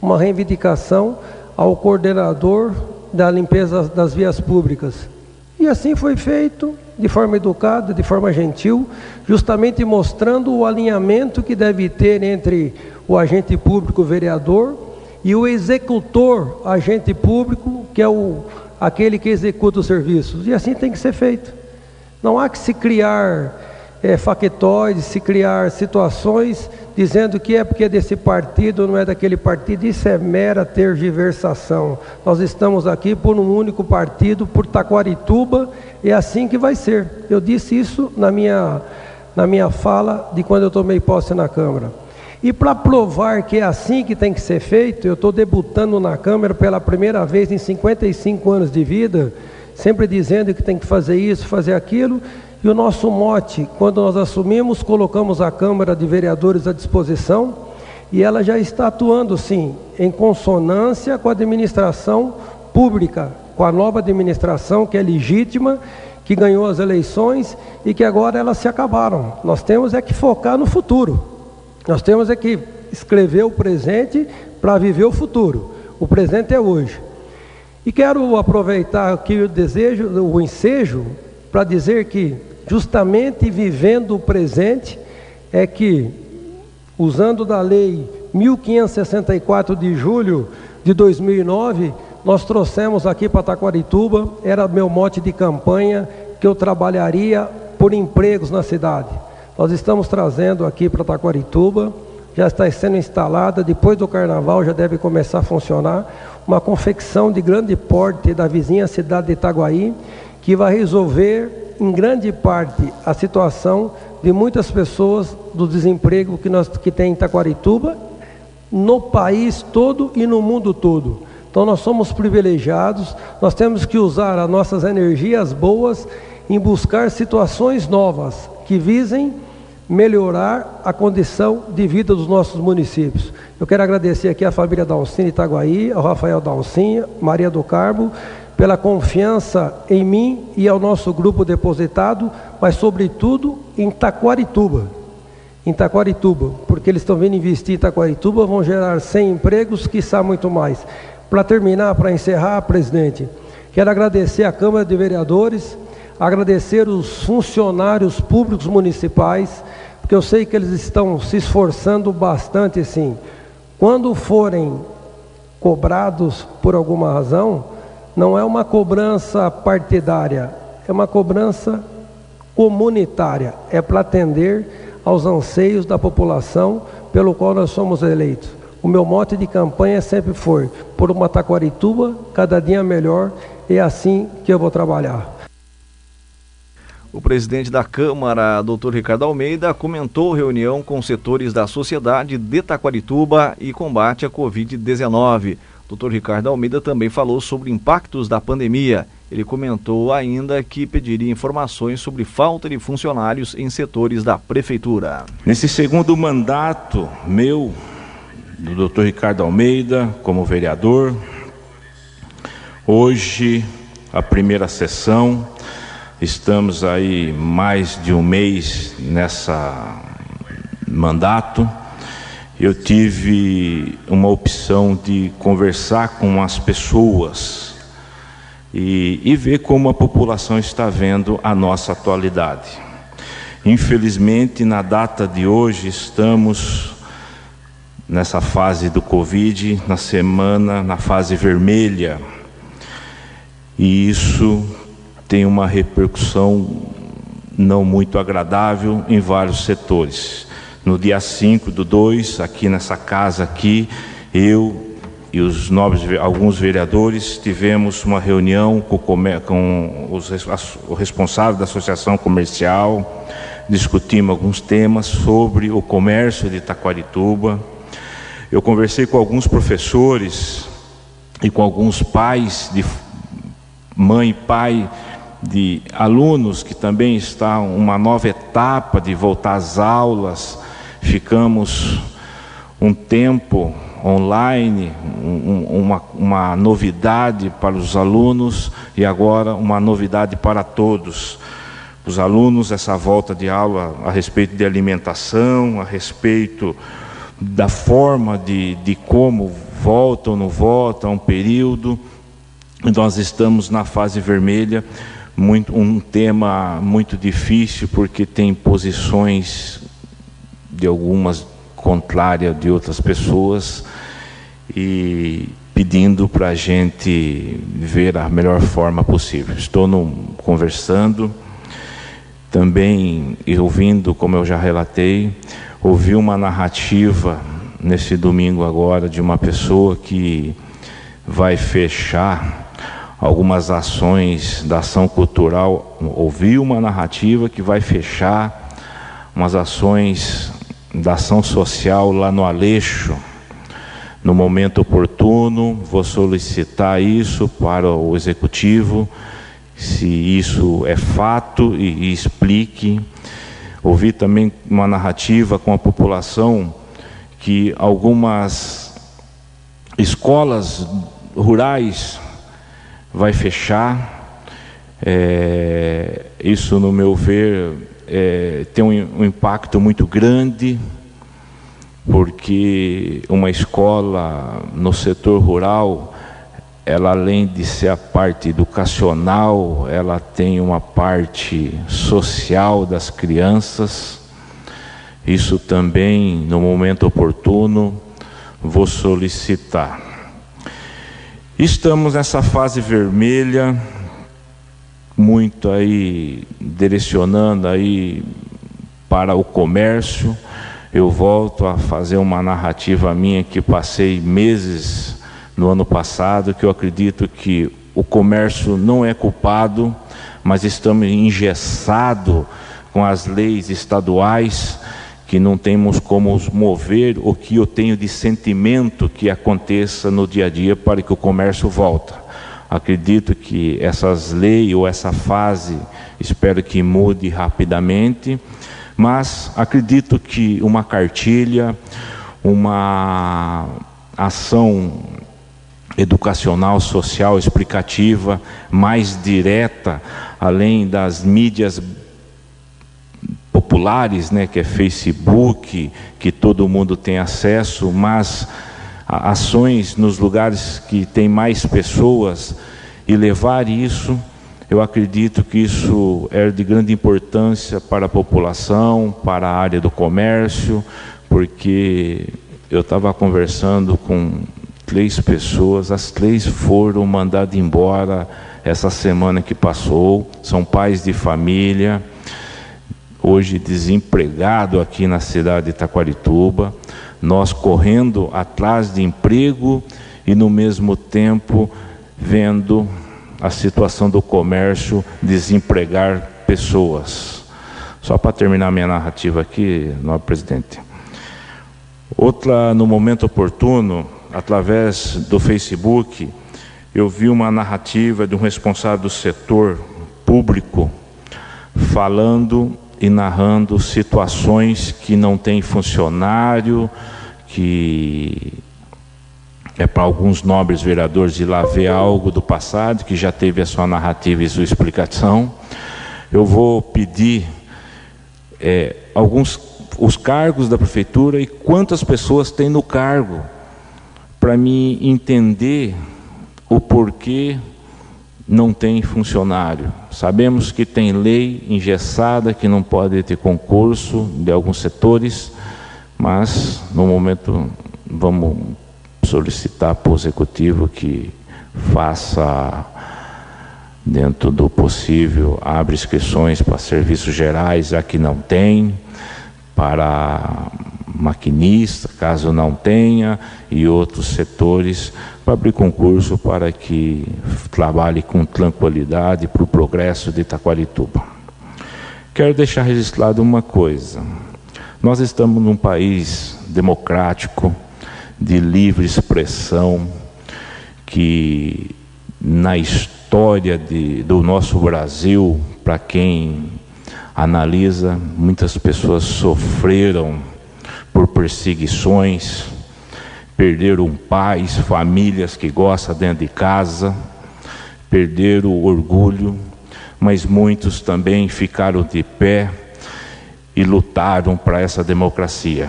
uma reivindicação ao coordenador da limpeza das vias públicas. E assim foi feito, de forma educada, de forma gentil, justamente mostrando o alinhamento que deve ter entre o agente público, o vereador, e o executor, agente público, que é o, aquele que executa os serviços. E assim tem que ser feito. Não há que se criar é, factoides, se criar situações dizendo que é porque é desse partido, não é daquele partido, isso é mera tergiversação. Nós estamos aqui por um único partido, por Taquarituba, é assim que vai ser. Eu disse isso na minha, na minha fala de quando eu tomei posse na Câmara. E para provar que é assim que tem que ser feito, eu estou debutando na Câmara pela primeira vez em 55 anos de vida, sempre dizendo que tem que fazer isso, fazer aquilo, e o nosso mote, quando nós assumimos, colocamos a Câmara de Vereadores à disposição e ela já está atuando, sim, em consonância com a administração pública, com a nova administração que é legítima, que ganhou as eleições e que agora elas se acabaram. Nós temos é que focar no futuro. Nós temos é que escrever o presente para viver o futuro. O presente é hoje. E quero aproveitar aqui o desejo, o ensejo, para dizer que justamente vivendo o presente, é que, usando da lei 1564 de julho de 2009, nós trouxemos aqui para Taquarituba, era meu mote de campanha, que eu trabalharia por empregos na cidade. Nós estamos trazendo aqui para Taquarituba, já está sendo instalada, depois do carnaval já deve começar a funcionar, uma confecção de grande porte da vizinha cidade de Itaguaí, que vai resolver em grande parte, a situação de muitas pessoas do desemprego que, nós, que tem em Itaquarituba, no país todo e no mundo todo. Então nós somos privilegiados, nós temos que usar as nossas energias boas em buscar situações novas que visem melhorar a condição de vida dos nossos municípios. Eu quero agradecer aqui à família Dalcine Itaguaí, ao Rafael Dalcinha, Maria do Carmo, pela confiança em mim e ao nosso grupo depositado, mas sobretudo em Taquarituba. Em Taquarituba, porque eles estão vindo investir em Taquarituba, vão gerar 100 empregos, quiçá muito mais. Para terminar, para encerrar, presidente, quero agradecer à Câmara de Vereadores, agradecer os funcionários públicos municipais, porque eu sei que eles estão se esforçando bastante, sim. Quando forem cobrados por alguma razão, não é uma cobrança partidária, é uma cobrança comunitária, é para atender aos anseios da população pelo qual nós somos eleitos. O meu mote de campanha sempre foi por uma Taquarituba cada dia melhor, é assim que eu vou trabalhar.
O presidente da Câmara, Dr. Ricardo Almeida, comentou reunião com setores da sociedade de Taquarituba e combate à Covid-19. Dr. Ricardo Almeida também falou sobre impactos da pandemia. Ele comentou ainda que pediria informações sobre falta de funcionários em setores da prefeitura.
Nesse segundo mandato meu, do Dr. Ricardo Almeida, como vereador, hoje a primeira sessão, estamos aí mais de um mês nessa mandato eu tive uma opção de conversar com as pessoas e, e, ver como a população está vendo a nossa atualidade. Infelizmente, na data de hoje, estamos nessa fase do Covid, na semana, na fase vermelha. E isso tem uma repercussão não muito agradável em vários setores. No dia 5 do 2, aqui nessa casa aqui, eu e os nobres, alguns vereadores, tivemos uma reunião com, com os, o responsável da Associação Comercial, discutimos alguns temas sobre o comércio de Taquarituba. Eu conversei com alguns professores e com alguns pais de mãe e pai de alunos que também está uma nova etapa de voltar às aulas. Ficamos um tempo online, um, uma, uma novidade para os alunos e agora uma novidade para todos. Os alunos, essa volta de aula a respeito de alimentação, a respeito da forma de, de como voltam ou não voltam, um período. Nós estamos na fase vermelha, muito, um tema muito difícil, porque tem posições de algumas contrárias de outras pessoas e pedindo para a gente ver a melhor forma possível. Estou no, conversando, também ouvindo, como eu já relatei, ouvi uma narrativa nesse domingo agora de uma pessoa que vai fechar algumas ações da ação cultural, ouvi uma narrativa que vai fechar umas ações da ação social lá no Aleixo. No momento oportuno, vou solicitar isso para o executivo, se isso é fato e, e explique. Ouvi também uma narrativa com a população que algumas escolas rurais vai fechar. É, isso, no meu ver, é, tem um, um impacto muito grande, porque uma escola no setor rural, ela além de ser a parte educacional, ela tem uma parte social das crianças. Isso também, no momento oportuno, vou solicitar. Estamos nessa fase vermelha, muito aí direcionando aí para o comércio. Eu volto a fazer uma narrativa minha que passei meses no ano passado, que eu acredito que o comércio não é culpado, mas estamos engessados com as leis estaduais que não temos como mover o que eu tenho de sentimento que aconteça no dia a dia para que o comércio volte. Acredito que essas leis ou essa fase, espero que mude rapidamente, mas acredito que uma cartilha, uma ação educacional, social, explicativa, mais direta, além das mídias populares, né, que é Facebook, que todo mundo tem acesso, mas ações nos lugares que tem mais pessoas e levar isso, eu acredito que isso é de grande importância para a população, para a área do comércio, porque eu estava conversando com três pessoas, as três foram mandadas embora essa semana que passou, são pais de família hoje desempregado aqui na cidade de Taquarituba, nós correndo atrás de emprego e no mesmo tempo vendo a situação do comércio desempregar pessoas. Só para terminar minha narrativa aqui, nobre presidente. Outra, no momento oportuno, através do Facebook, eu vi uma narrativa de um responsável do setor público falando e narrando situações que não tem funcionário, que é para alguns nobres vereadores de lá ver algo do passado, que já teve a sua narrativa e sua explicação. Eu vou pedir é, alguns os cargos da prefeitura e quantas pessoas tem no cargo, para me entender o porquê não tem funcionário. Sabemos que tem lei engessada que não pode ter concurso de alguns setores, mas no momento vamos solicitar para o executivo que faça dentro do possível, abre inscrições para serviços gerais, que não tem, para maquinista, caso não tenha, e outros setores, para abrir concurso para que trabalhe com tranquilidade para o progresso de Itaquarituba. Quero deixar registrado uma coisa. Nós estamos num país democrático, de livre expressão, que na história de, do nosso Brasil, para quem analisa, muitas pessoas sofreram por perseguições, perderam pais, famílias que gostam dentro de casa, perderam o orgulho, mas muitos também ficaram de pé e lutaram para essa democracia.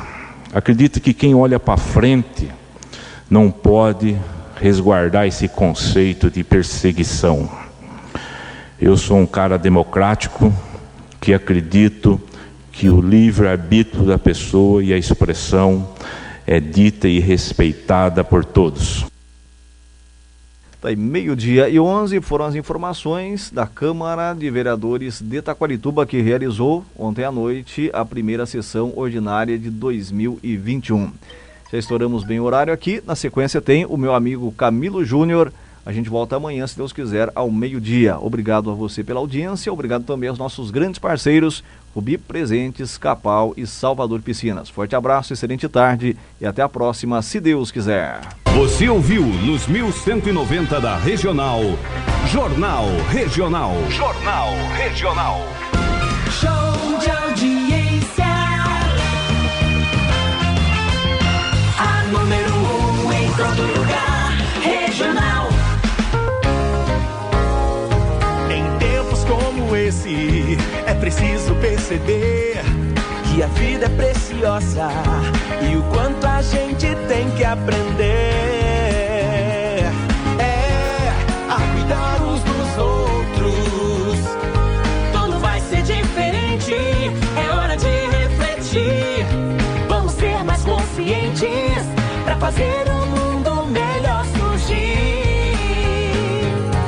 Acredito que quem olha para frente não pode resguardar esse conceito de perseguição. Eu sou um cara democrático que acredito que o livre-arbítrio da pessoa e a expressão é dita e respeitada por todos.
Tá aí, meio-dia e 11 foram as informações da Câmara de Vereadores de Taquarituba, que realizou ontem à noite a primeira sessão ordinária de 2021. Já estouramos bem o horário aqui. Na sequência tem o meu amigo Camilo Júnior. A gente volta amanhã, se Deus quiser, ao meio-dia. Obrigado a você pela audiência, obrigado também aos nossos grandes parceiros, Rubi Presentes, Capal e Salvador Piscinas. Forte abraço, excelente tarde e até a próxima, se Deus quiser.
Você ouviu nos 1190 da Regional. Jornal Regional. Jornal Regional.
É preciso perceber que a vida é preciosa e o quanto a gente tem que aprender.